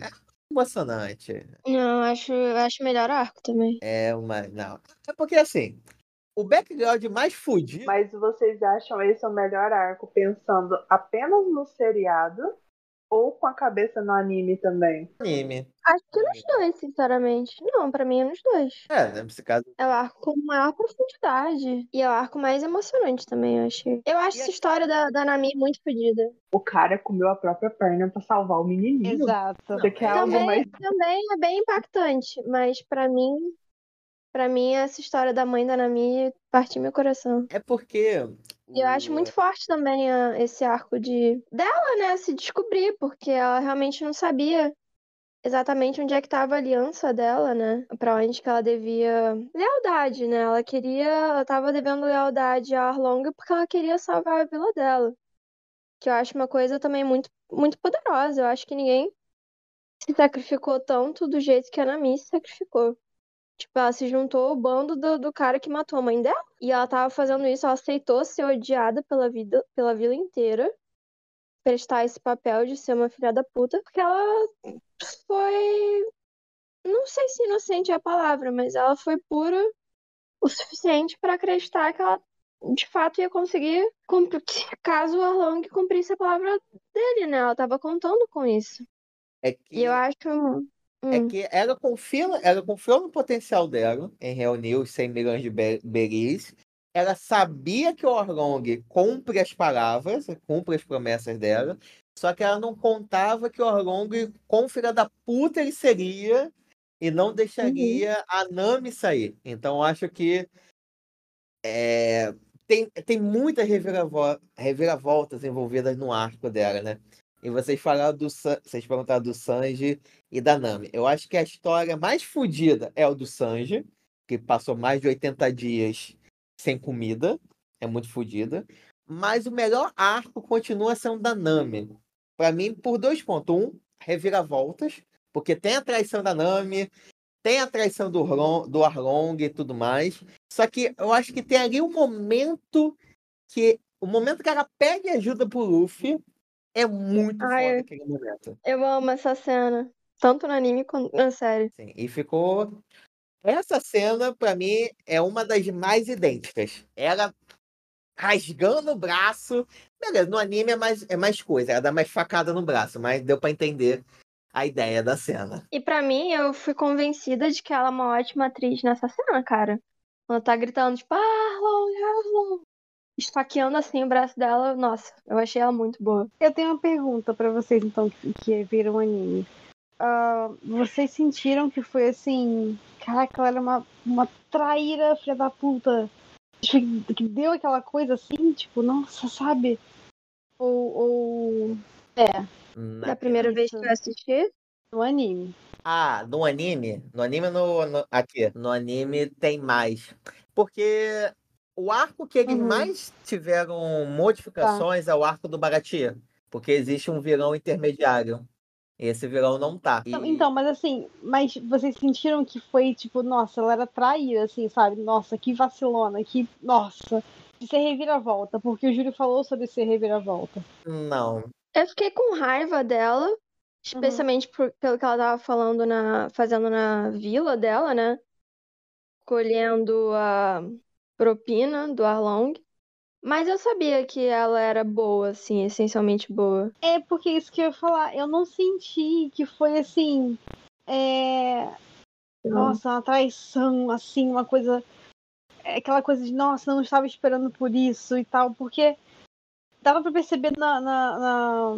emocionante. Não, acho, acho melhor arco também. É uma. Não. É porque assim, o background mais fudido. Mas vocês acham esse o melhor arco pensando apenas no seriado ou com a cabeça no anime também? anime. Acho que nos dois, sinceramente. Não, pra mim é nos dois. É, nesse caso. É o arco com maior profundidade. E é o arco mais emocionante também, eu achei. Eu acho E essa a- história da, da Nami muito fodida. O cara comeu a própria perna pra salvar o menininho. Exato. Você quer Não, algo Também, mais também é bem impactante, mas pra mim, pra mim essa história da mãe da Nami partiu meu coração. É porque. E eu acho muito forte também a- esse arco de dela, né, se descobrir, porque ela realmente não sabia exatamente onde é que estava a aliança dela, né? Pra onde que ela devia lealdade, né? Ela queria, ela tava devendo lealdade a Arlong porque ela queria salvar a vila dela. Que eu acho uma coisa também muito muito poderosa. Eu acho que ninguém se sacrificou tanto do jeito que a Nami se sacrificou. Tipo, ela se juntou ao bando do, do cara que matou a mãe dela. E ela tava fazendo isso, ela aceitou ser odiada pela vida, pela vila inteira. Prestar esse papel de ser uma filha da puta. Porque ela foi. Não sei se inocente é a palavra, mas ela foi pura o suficiente pra acreditar que ela de fato ia conseguir cumprir, caso o Arlong cumprisse a palavra dele, né? Ela tava contando com isso. É que, E eu acho. É hum, que ela confia, ela confiou no potencial dela em reunir os 100 milhões de be- beris. Ela sabia que o Orlong cumpre as palavras, cumpre as promessas dela. Só que ela não contava que o Orlong, com filha da puta ele seria e não deixaria a Nami sair. Então acho que é, tem, tem muitas reviravo- reviravoltas envolvidas no arco dela, né? E vocês falaram do San- vocês perguntaram do Sanji e da Nami. Eu acho que a história mais fodida é o do Sanji, que passou mais de 80 dias sem comida. É muito fodida. Mas o melhor arco continua sendo da Nami. Pra mim, por dois pontos. Um, reviravoltas. Porque tem a traição da Nami, tem a traição do, Ron- do Arlong e tudo mais. Só que eu acho que tem ali um momento que. O momento que ela pede ajuda pro Luffy é muito Ai, foda eu- aquele momento. eu amo essa cena. Tanto no anime quanto na série. Sim, e ficou. Essa cena, pra mim, é uma das mais idênticas. Ela rasgando o braço. Beleza, no anime é mais, é mais coisa, ela dá mais facada no braço, mas deu pra entender a ideia da cena. E pra mim, eu fui convencida de que ela é uma ótima atriz nessa cena, cara. Ela tá gritando, tipo, Arlong, Arlong. Esfaqueando assim o braço dela. Nossa, eu achei ela muito boa. Eu tenho uma pergunta pra vocês, então, que, que viram o anime. Ah, vocês sentiram que foi assim. Caraca, ela era uma, uma traíra, filha da puta. Que deu aquela coisa assim, tipo, nossa, sabe? Ou. ou... É, Na- Da primeira vez que eu assisti. no anime. Ah, no anime? No anime no, no- aqui, no anime tem mais. Porque o arco que eles Uhum. mais tiveram modificações é o arco do Baratie. Porque existe um vilão intermediário. Esse vilão não tá. Então, E- Então, mas assim, mas vocês sentiram que foi tipo, nossa, ela era traíra, assim, sabe? Nossa, que vacilona, que. Nossa, de ser reviravolta, porque o Júlio falou sobre ser reviravolta. Não. Eu fiquei com raiva dela. Especialmente por- pelo que ela tava falando na. fazendo na vila dela, né? Colhendo a propina do Arlong. Mas eu sabia que ela era boa, assim, essencialmente boa. É porque isso que eu ia falar, eu não senti que foi assim. É. Nossa, uma traição, assim, uma coisa. é Aquela coisa de, nossa, não estava esperando por isso e tal, porque dava pra perceber na, na- na-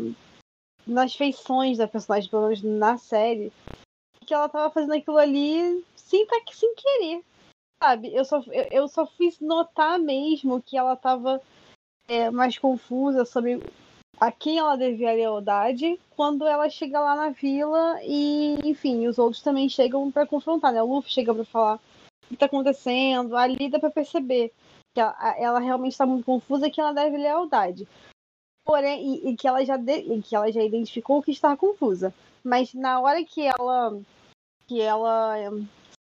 nas feições da personagem, pelo menos na série, que ela tava fazendo aquilo ali sem, sem querer, sabe? Eu só, eu, só fiz notar mesmo que ela tava é, mais confusa sobre a quem ela devia lealdade quando ela chega lá na vila e, enfim, os outros também chegam pra confrontar, né? O Luffy chega pra falar o que tá acontecendo, ali dá pra perceber que ela, ela realmente tá muito confusa e que ela deve lealdade. Porém, e, e que ela já de- e que ela já identificou que está confusa. Mas na hora que ela que ela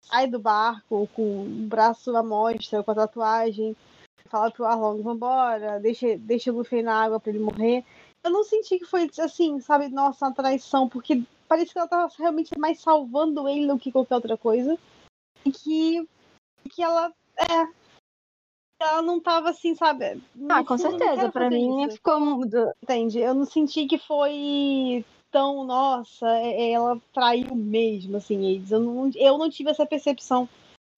sai do barco com o braço à mostra, com a tatuagem, fala pro Arlong, vambora, deixa, deixa o Luffy na água pra ele morrer. Eu não senti que foi assim, sabe, nossa, uma traição, porque parece que ela tava realmente mais salvando ele do que qualquer outra coisa. E que, que ela, é, ela não tava assim, sabe? Ah, com certeza. Pra mim isso. ficou. Entende? Eu não senti que foi tão, nossa, é- ela traiu mesmo, assim, eles. Eu não, eu não tive essa percepção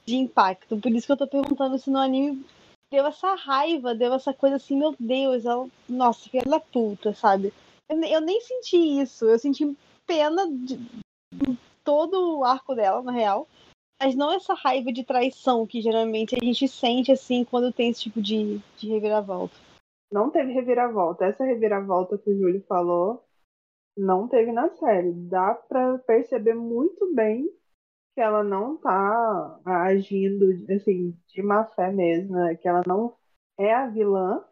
de impacto. Por isso que eu tô perguntando se no anime deu essa raiva, deu essa coisa assim, meu Deus, ela, nossa, filha da puta, sabe? Eu, eu nem senti isso. Eu senti pena de, de todo o arco dela, na real. Mas não essa raiva de traição que geralmente a gente sente, assim, quando tem esse tipo de, de reviravolta. Não teve reviravolta. Essa reviravolta que o Júlio falou não teve na série. Dá pra perceber muito bem que ela não tá agindo assim de má fé mesmo, né? que ela não é a vilã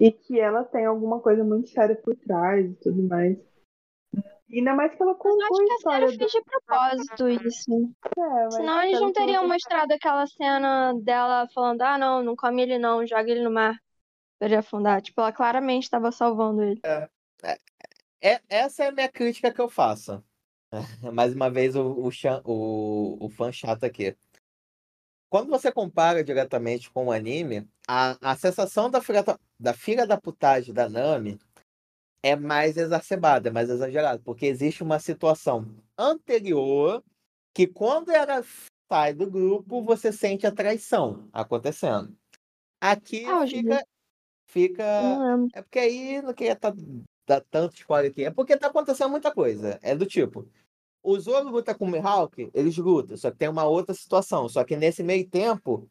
e que ela tem alguma coisa muito séria por trás e tudo mais. Ainda mais que ela Eu contou acho a que a série fez de propósito isso. do... É, Senão eles pelo não que teriam você- mostrado aquela cena dela falando, ah não, não come ele não, joga ele no mar pra ele afundar. Tipo, ela claramente estava salvando ele. É, essa é a minha crítica que eu faço. *laughs* Mais uma vez, o, o, o, o fã chato aqui. Quando você compara diretamente com o anime, a, a sensação da filha, da- filha da putagem da Nami é mais exacerbada, é mais exagerada, porque existe uma situação anterior que quando ela sai do grupo, você sente a traição acontecendo. Aqui Ah, fica, fica lembro. é porque aí não queria tá, tanto spoiler aqui. É porque tá acontecendo muita coisa. É do tipo. O Zoro luta com o Mihawk, eles lutam, só que tem uma outra situação. Só que nesse meio tempo,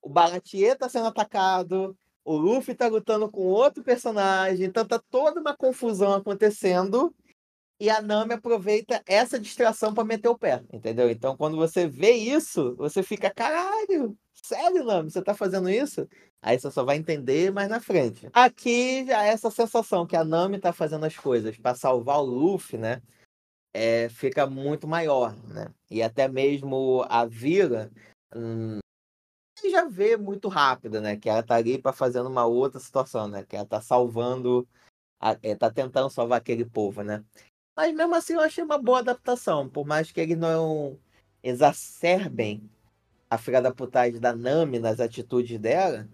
o Baratier tá sendo atacado, o Luffy tá lutando com outro personagem, então tá toda uma confusão acontecendo. E a Nami aproveita essa distração para meter o pé, entendeu? Então, quando você vê isso, você fica, caralho, sério, Nami, você tá fazendo isso? Aí você só vai entender mais na frente. Aqui já é essa sensação que a Nami tá fazendo as coisas para salvar o Luffy, né? É, fica muito maior, né? E até mesmo a Vira hum, já vê muito rápido, né? Que ela tá ali para fazendo uma outra situação, né? Que ela tá salvando, a- é, tá tentando salvar aquele povo, né? Mas mesmo assim eu achei uma boa adaptação, por mais que eles não exacerbem a filha da putagem da Nami nas atitudes dela,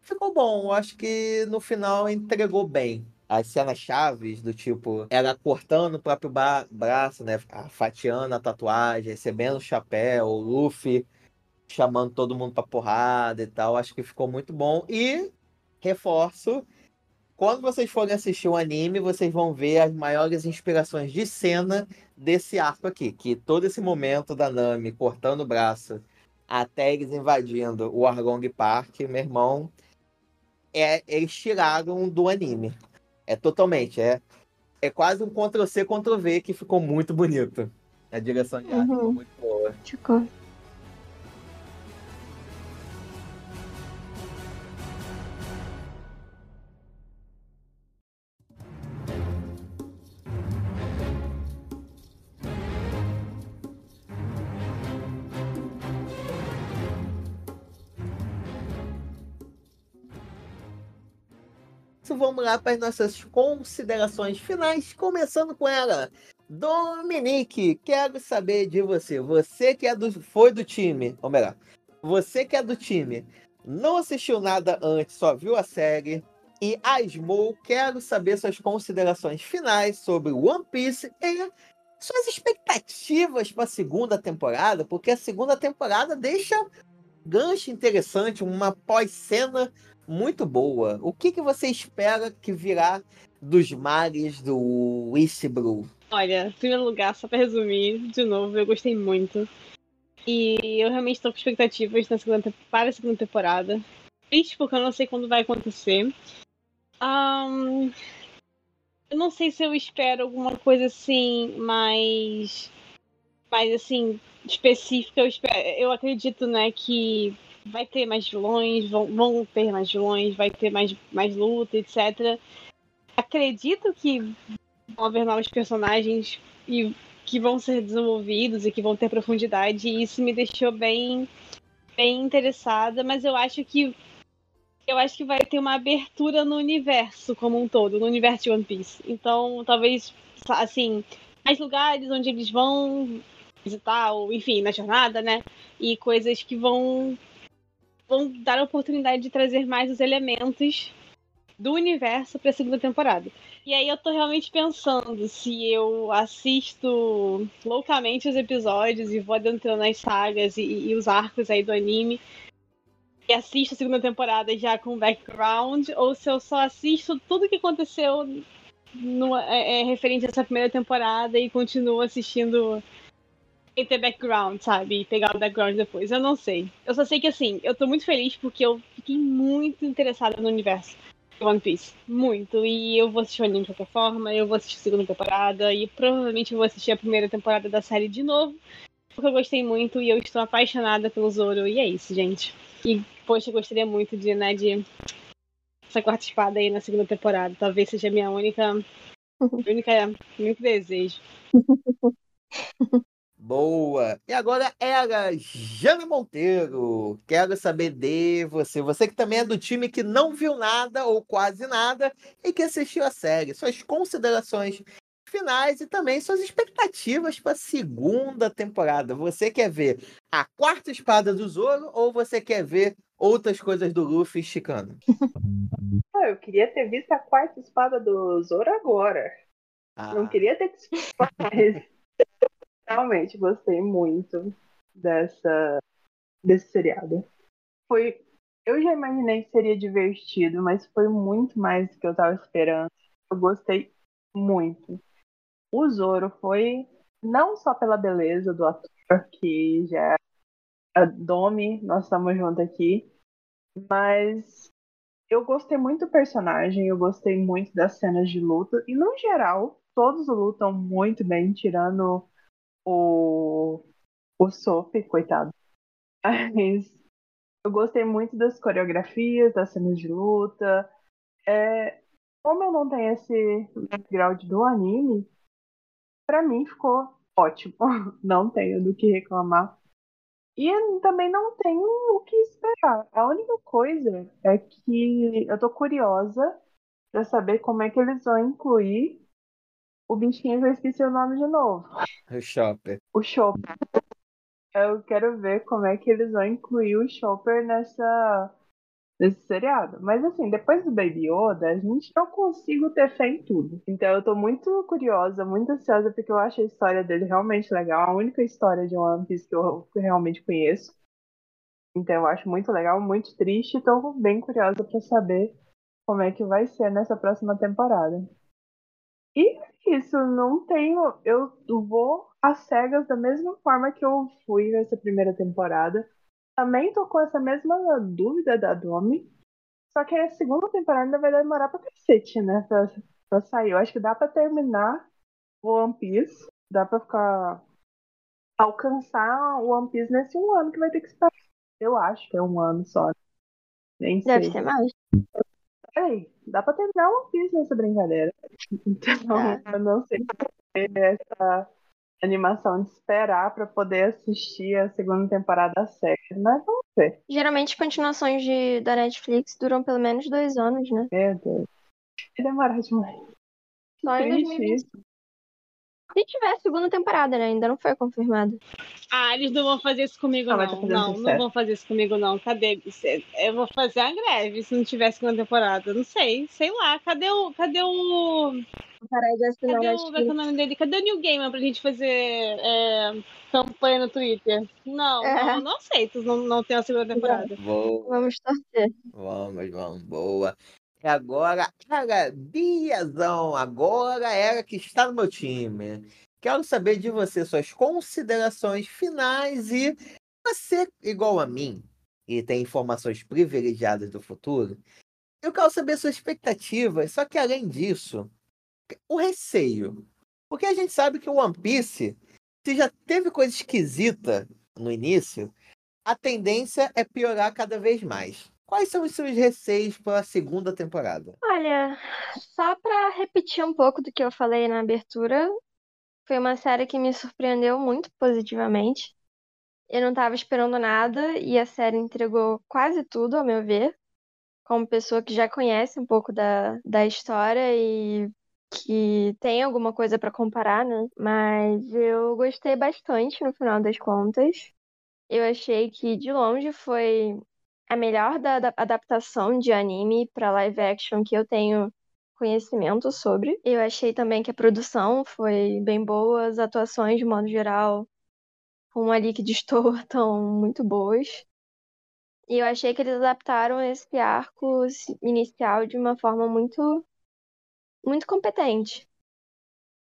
ficou bom. Eu acho que no final entregou bem. As cenas chaves do tipo, ela cortando o próprio braço, né? Fatiando a tatuagem, recebendo o chapéu, o Luffy chamando todo mundo pra porrada e tal. Acho que ficou muito bom. E reforço, quando vocês forem assistir o anime, vocês vão ver as maiores inspirações de cena desse arco aqui. Que todo esse momento da Nami cortando o braço até eles invadindo o Arlong Park, meu irmão, é, eles tiraram do anime. É totalmente, é, é quase um Ctrl-C, Ctrl-V que ficou muito bonito. A direção de arte ficou Uhum. muito boa. Ficou. Vamos lá para as nossas considerações finais, começando com ela. Dominique, quero saber de você. Você que é do, foi do time, ou melhor, você que é do time, não assistiu nada antes, só viu a série. E Asmou, quero saber suas considerações finais sobre One Piece e suas expectativas para a segunda temporada, porque a segunda temporada deixa gancho interessante, uma pós-cena muito boa. O que, que você espera que virá dos mares do Blue? Olha, em primeiro lugar, só pra resumir, de novo, eu gostei muito. E eu realmente tô com expectativas na segunda, para a segunda temporada. Triste porque eu não sei quando vai acontecer. Ahn, eu não sei se eu espero alguma coisa assim mais. mais assim, específica. Eu, espero, eu acredito, né, que vai ter mais vilões, vão, vão ter mais vilões, vai ter mais, mais luta, etc. Acredito que vão haver novos personagens e que vão ser desenvolvidos e que vão ter profundidade, e isso me deixou bem, bem interessada, mas eu acho que eu acho que vai ter uma abertura no universo como um todo, no universo de One Piece. Então, talvez, assim, mais lugares onde eles vão visitar, ou enfim, na jornada, né? E coisas que vão, vão dar a oportunidade de trazer mais os elementos do universo para a segunda temporada. E aí eu tô realmente pensando se eu assisto loucamente os episódios e vou adentrando as sagas e, e os arcos aí do anime e assisto a segunda temporada já com background, ou se eu só assisto tudo que aconteceu no, é, é, referente a essa primeira temporada e continuo assistindo ter background, sabe? E pegar o background depois. Eu não sei. Eu só sei que assim, eu tô muito feliz porque eu fiquei muito interessada no universo de One Piece. Muito. E eu vou assistir o anime de qualquer forma, eu vou assistir a segunda temporada e provavelmente eu vou assistir a primeira temporada da série de novo. Porque eu gostei muito e eu estou apaixonada pelo Zoro. E é isso, gente. E, poxa, eu gostaria muito de, né, de essa quarta espada aí na segunda temporada. Talvez seja a minha única, *laughs* única, único desejo. *laughs* Boa! E agora era Jana Monteiro. Quero saber de você. Você que também é do time que não viu nada ou quase nada e que assistiu a série. Suas considerações finais e também suas expectativas para a segunda temporada. Você quer ver a quarta espada do Zoro ou você quer ver outras coisas do Luffy esticando? Ah, eu queria ter visto a quarta espada do Zoro agora. Ah, Não queria ter que. *laughs* Realmente gostei muito dessa desse seriado. Foi, eu já imaginei que seria divertido, mas foi muito mais do que eu tava esperando. Eu gostei muito. O Zoro foi não só pela beleza do ator, que já é a Domi, nós estamos juntos aqui, mas eu gostei muito do personagem, eu gostei muito das cenas de luta, e no geral, todos lutam muito bem, tirando o, o Sop, coitado. Mas eu gostei muito das coreografias, das cenas de luta. É, como eu não tenho esse background do anime, pra mim ficou ótimo. *laughs* Não tenho do que reclamar. E também não tenho o que esperar. A única coisa é que eu tô curiosa pra saber como é que eles vão incluir o bichinho eu esqueci o nome de novo. *laughs* o Shopper. O Chopper. Eu quero ver como é que eles vão incluir o Chopper nessa nesse seriado. Mas assim, depois do Baby Yoda, a gente não consigo ter fé em tudo. Então eu tô muito curiosa, muito ansiosa, porque eu acho a história dele realmente legal. A única história de One Piece que eu realmente conheço. Então eu acho muito legal, muito triste. Tô bem curiosa pra saber como é que vai ser nessa próxima temporada. E é isso, não tenho. Eu vou às cegas da mesma forma que eu fui nessa primeira temporada. Também tô com essa mesma dúvida da Domi. Só que a segunda temporada ainda vai demorar pra cacete, né? Pra, pra sair. Eu acho que dá pra terminar o One Piece. Dá pra ficar. alcançar o One Piece nesse um ano que vai ter que esperar. Eu acho que é um ano só. Nem sei. Deve ser mais. Peraí, dá pra terminar One Piece nessa brincadeira. Então, eu não sei se essa animação de esperar pra poder assistir a segunda temporada da série. Mas vamos ver. Geralmente continuações de, da Netflix duram pelo menos dois anos, né? Meu Deus. Vai demorar demais. Só em Triste 2020. Se tiver segunda temporada, né? Ainda não foi confirmado. Ah, eles não vão fazer isso comigo, Ah, não. tá Não, não sucesso. vão fazer isso comigo, não. Cadê? Eu vou fazer a greve se não tiver segunda temporada. Não sei, sei lá. Cadê o. Cadê o. Cadê o. Como é é o nome dele? Cadê o New Gamer pra gente fazer é, campanha no Twitter? Não, É. não, não aceito não, não ter a segunda temporada. Boa, Vamos torcer. vamos, vamos, boa. E agora era Biazão, agora era que está no meu time. Quero saber de você suas considerações finais e você, igual a mim, e tem informações privilegiadas do futuro, eu quero saber suas expectativas, só que além disso, o receio. Porque a gente sabe que o One Piece, se já teve coisa esquisita no início, a tendência é piorar cada vez mais. Quais são os seus receios para a segunda temporada? Olha, só pra repetir um pouco do que eu falei na abertura, Foi uma série que me surpreendeu muito positivamente. Eu não estava esperando nada e a série entregou quase tudo, ao meu ver. Como pessoa que já conhece um pouco da, da história e que tem alguma coisa para comparar, né? Mas eu gostei bastante no final das contas. Eu achei que de longe foi a melhor da, da adaptação de anime para live action que eu tenho conhecimento sobre. Eu achei também que a produção foi bem boa, as atuações de modo geral, como ali que destoa, *laughs* estão muito boas. E eu achei que eles adaptaram esse arco inicial de uma forma muito muito competente.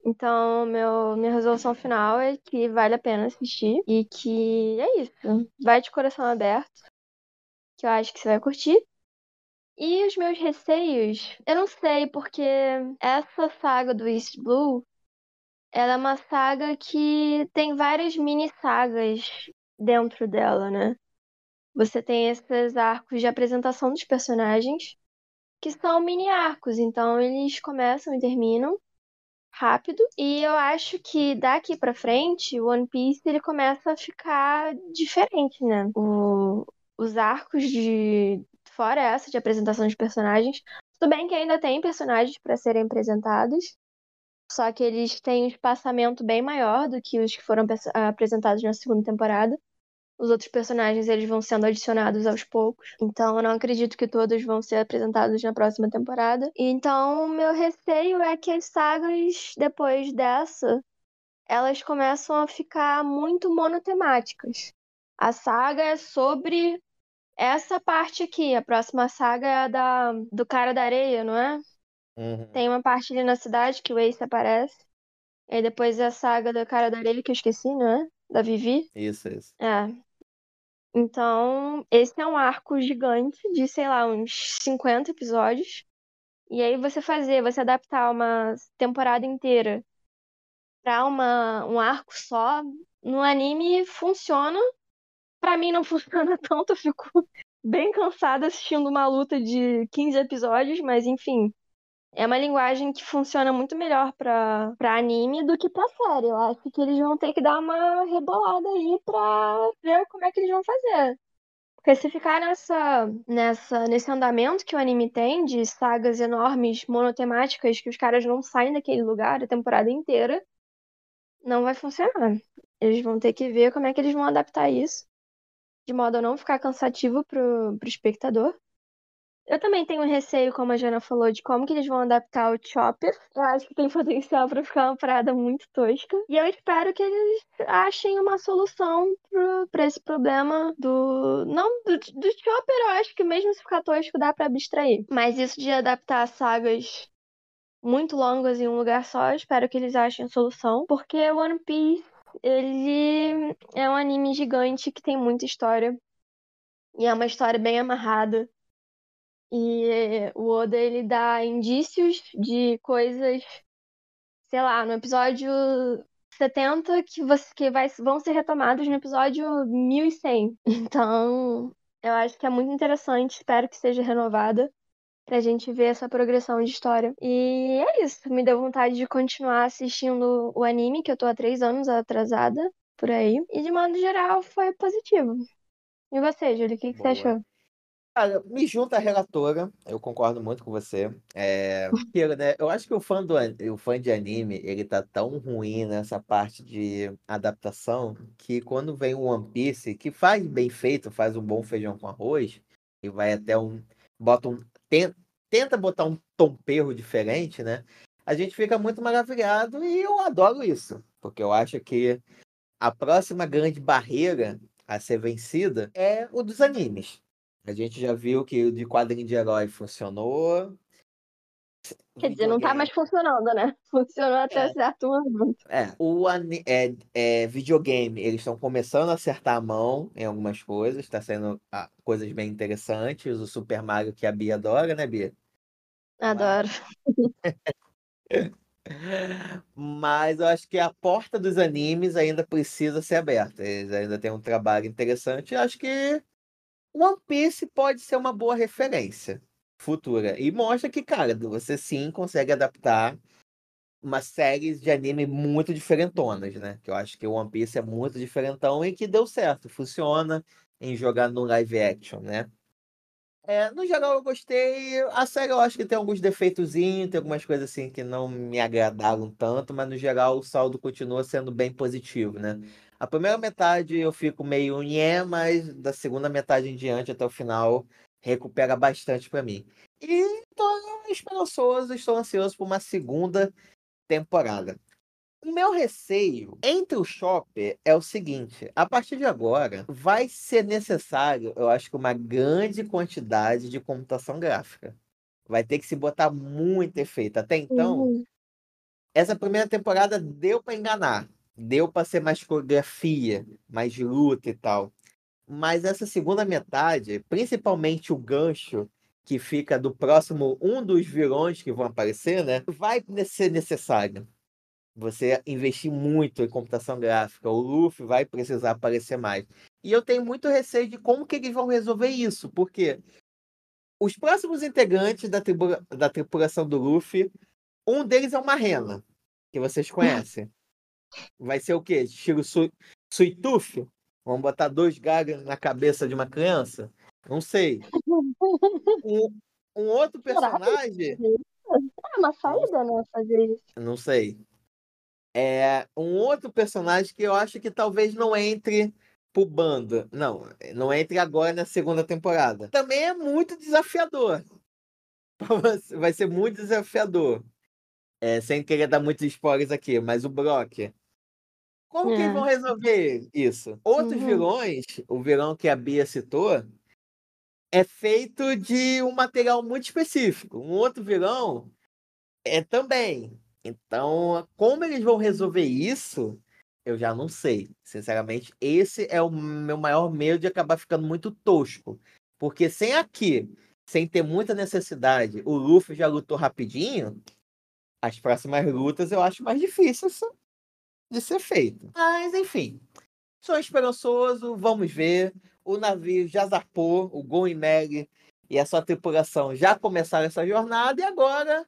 Então, meu, minha resolução final é que vale a pena assistir e que é isso. Vai de coração aberto, que eu acho que você vai curtir. E os meus receios, eu não sei, porque essa saga do East Blue, ela é uma saga que tem várias mini sagas dentro dela, né? Você tem esses arcos de apresentação dos personagens, que são mini arcos, então eles começam e terminam rápido. E eu acho que daqui para frente, o One Piece ele começa a ficar diferente, né? O, os arcos de fora essa de apresentação de personagens, tudo bem que ainda tem personagens para serem apresentados, só que eles têm um espaçamento bem maior do que os que foram apresentados na segunda temporada. Os outros personagens eles vão sendo adicionados aos poucos. Então eu não acredito que todos vão ser apresentados na próxima temporada. Então meu receio é que as sagas depois dessa elas começam a ficar muito monotemáticas. A saga é sobre essa parte aqui. A próxima saga é a da, do cara da areia, não é? Uhum. Tem uma parte ali na cidade que o Ace aparece. E depois é a saga do cara da areia que eu esqueci, não é? Da Vivi. Isso, isso. É. Então, esse é um arco gigante de, sei lá, uns 50 episódios. E aí você fazer, você adaptar uma temporada inteira pra uma, um arco só, no anime funciona. Pra mim não funciona *laughs* tanto, eu fico bem cansada assistindo uma luta de 15 episódios, mas enfim. É uma linguagem que funciona muito melhor pra, pra anime do que pra série. Eu acho que eles vão ter que dar uma rebolada aí pra ver como é que eles vão fazer. Porque se ficar nessa, nessa, nesse andamento que o anime tem, de sagas enormes, monotemáticas, que os caras não saem daquele lugar a temporada inteira, não vai funcionar. Eles vão ter que ver como é que eles vão adaptar isso, de modo a não ficar cansativo pro, pro espectador. Eu também tenho receio, como a Jana falou, de como que eles vão adaptar o Chopper. Eu acho que tem *laughs* potencial para ficar uma parada muito tosca. E eu espero que eles achem uma solução para esse problema do. Não, do, do Chopper, eu acho que mesmo se ficar tosco dá para abstrair. Mas isso de adaptar sagas muito longas em um lugar só, eu espero que eles achem solução. Porque One Piece, ele é um anime gigante que tem muita história. E é uma história bem amarrada. E o Oda ele dá indícios de coisas, sei lá, no episódio 70 que, você, que vai, vão ser retomados no episódio 1100. *laughs* Então, eu acho que é muito interessante, espero que seja renovada pra gente ver essa progressão de história. E é isso, me deu vontade de continuar assistindo o anime, que eu tô há três anos atrasada por aí. E de modo geral, foi positivo. E você, Júlio, o que, que você achou? Cara, me junta a relatora, eu concordo muito com você. É, né, eu acho que o fã, do, o fã de anime, ele tá tão ruim nessa parte de adaptação, que quando vem o One Piece, que faz bem feito, faz um bom feijão com arroz, e vai até um, bota um, ten- tenta botar um tomperro diferente, né? A gente fica muito maravilhado e eu adoro isso, porque eu acho que a próxima grande barreira a ser vencida é o dos animes. A gente já viu que o de quadrinho de herói funcionou. Quer dizer, não tá mais funcionando, né? *laughs* Funcionou até É. certo momento. É, o ani- é, é, videogame, eles estão começando a acertar a mão em algumas coisas, está sendo ah, coisas bem interessantes. O Super Mario que a Bia adora, né, Bia? Adoro. *laughs* Mas eu acho que a porta dos animes ainda precisa ser aberta. Eles ainda têm um trabalho interessante. Eu acho que One Piece pode ser uma boa referência futura. E mostra que, cara, você sim consegue adaptar uma série de anime muito diferentonas, né? Que eu acho que o One Piece é muito diferentão e que deu certo, funciona em jogar no live action, né? É, no geral eu gostei. A série eu acho que tem alguns defeitozinhos, tem algumas coisas assim que não me agradaram tanto, mas no geral o saldo continua sendo bem positivo, né? A primeira metade eu fico meio nhé, mas da segunda metade em diante até o final recupera bastante para mim. E tô esperançoso, estou ansioso por uma segunda temporada. O meu receio entre o shopper é o seguinte: a partir de agora, vai ser necessário, eu acho que uma grande quantidade de computação gráfica. Vai ter que se botar muito efeito. Até então, Uhum. essa primeira temporada deu para enganar, deu para ser mais coreografia, mais luta e tal. Mas essa segunda metade, principalmente o gancho que fica do próximo um dos vilões que vão aparecer, né? Vai ser necessário você investir muito em computação gráfica. O Luffy vai precisar aparecer mais. E eu tenho muito receio de como que eles vão resolver isso, porque os próximos integrantes da, tribu- da tripulação do Luffy, um deles é uma rena, que vocês conhecem. Vai ser o quê? Estilo Su? Vamos botar dois gagas na cabeça de uma criança? Não sei. *laughs* Um, um outro personagem. É uma saída, né? Fazer isso. Não sei. É um outro personagem que eu acho que talvez não entre pro bando. Não, não entre agora na segunda temporada. Também é muito desafiador. *laughs* Vai ser muito desafiador. É, sem querer dar muitos spoilers aqui, mas o Brock. Como que É. vão resolver isso? Outros Uhum. vilões, o vilão que a Bia citou, é feito de um material muito específico. Um outro vilão é também. Então, como eles vão resolver isso, eu já não sei. Sinceramente, esse é o meu maior medo de acabar ficando muito tosco. Porque sem aqui, sem ter muita necessidade, o Luffy já lutou rapidinho, as próximas lutas eu acho mais difíceis de ser feito. Mas, enfim. Sou esperançoso, vamos ver. O navio já zarpou, o Gon e Meg e a sua tripulação já começaram essa jornada e agora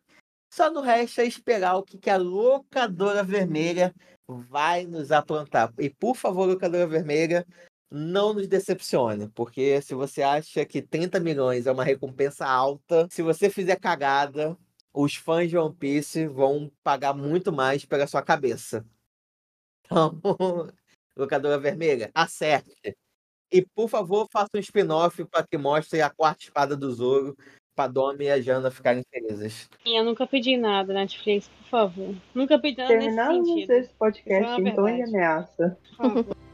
só não resta esperar o que, que a locadora vermelha vai nos aprontar. E por favor, locadora vermelha, não nos decepcione, porque se você acha que 30 milhões é uma recompensa alta, se você fizer cagada, os fãs de One Piece vão pagar muito mais pela sua cabeça. Então, *laughs* locadora vermelha, acerte. E por favor, faça um spin-off para que mostre a quarta espada do Zoro para Domi e a Jana ficarem felizes. E eu nunca pedi nada, Netflix, por favor. Nunca pedi nada nesse Terminamos sentido. esse podcast é uma em ameaça. Por favor. *laughs*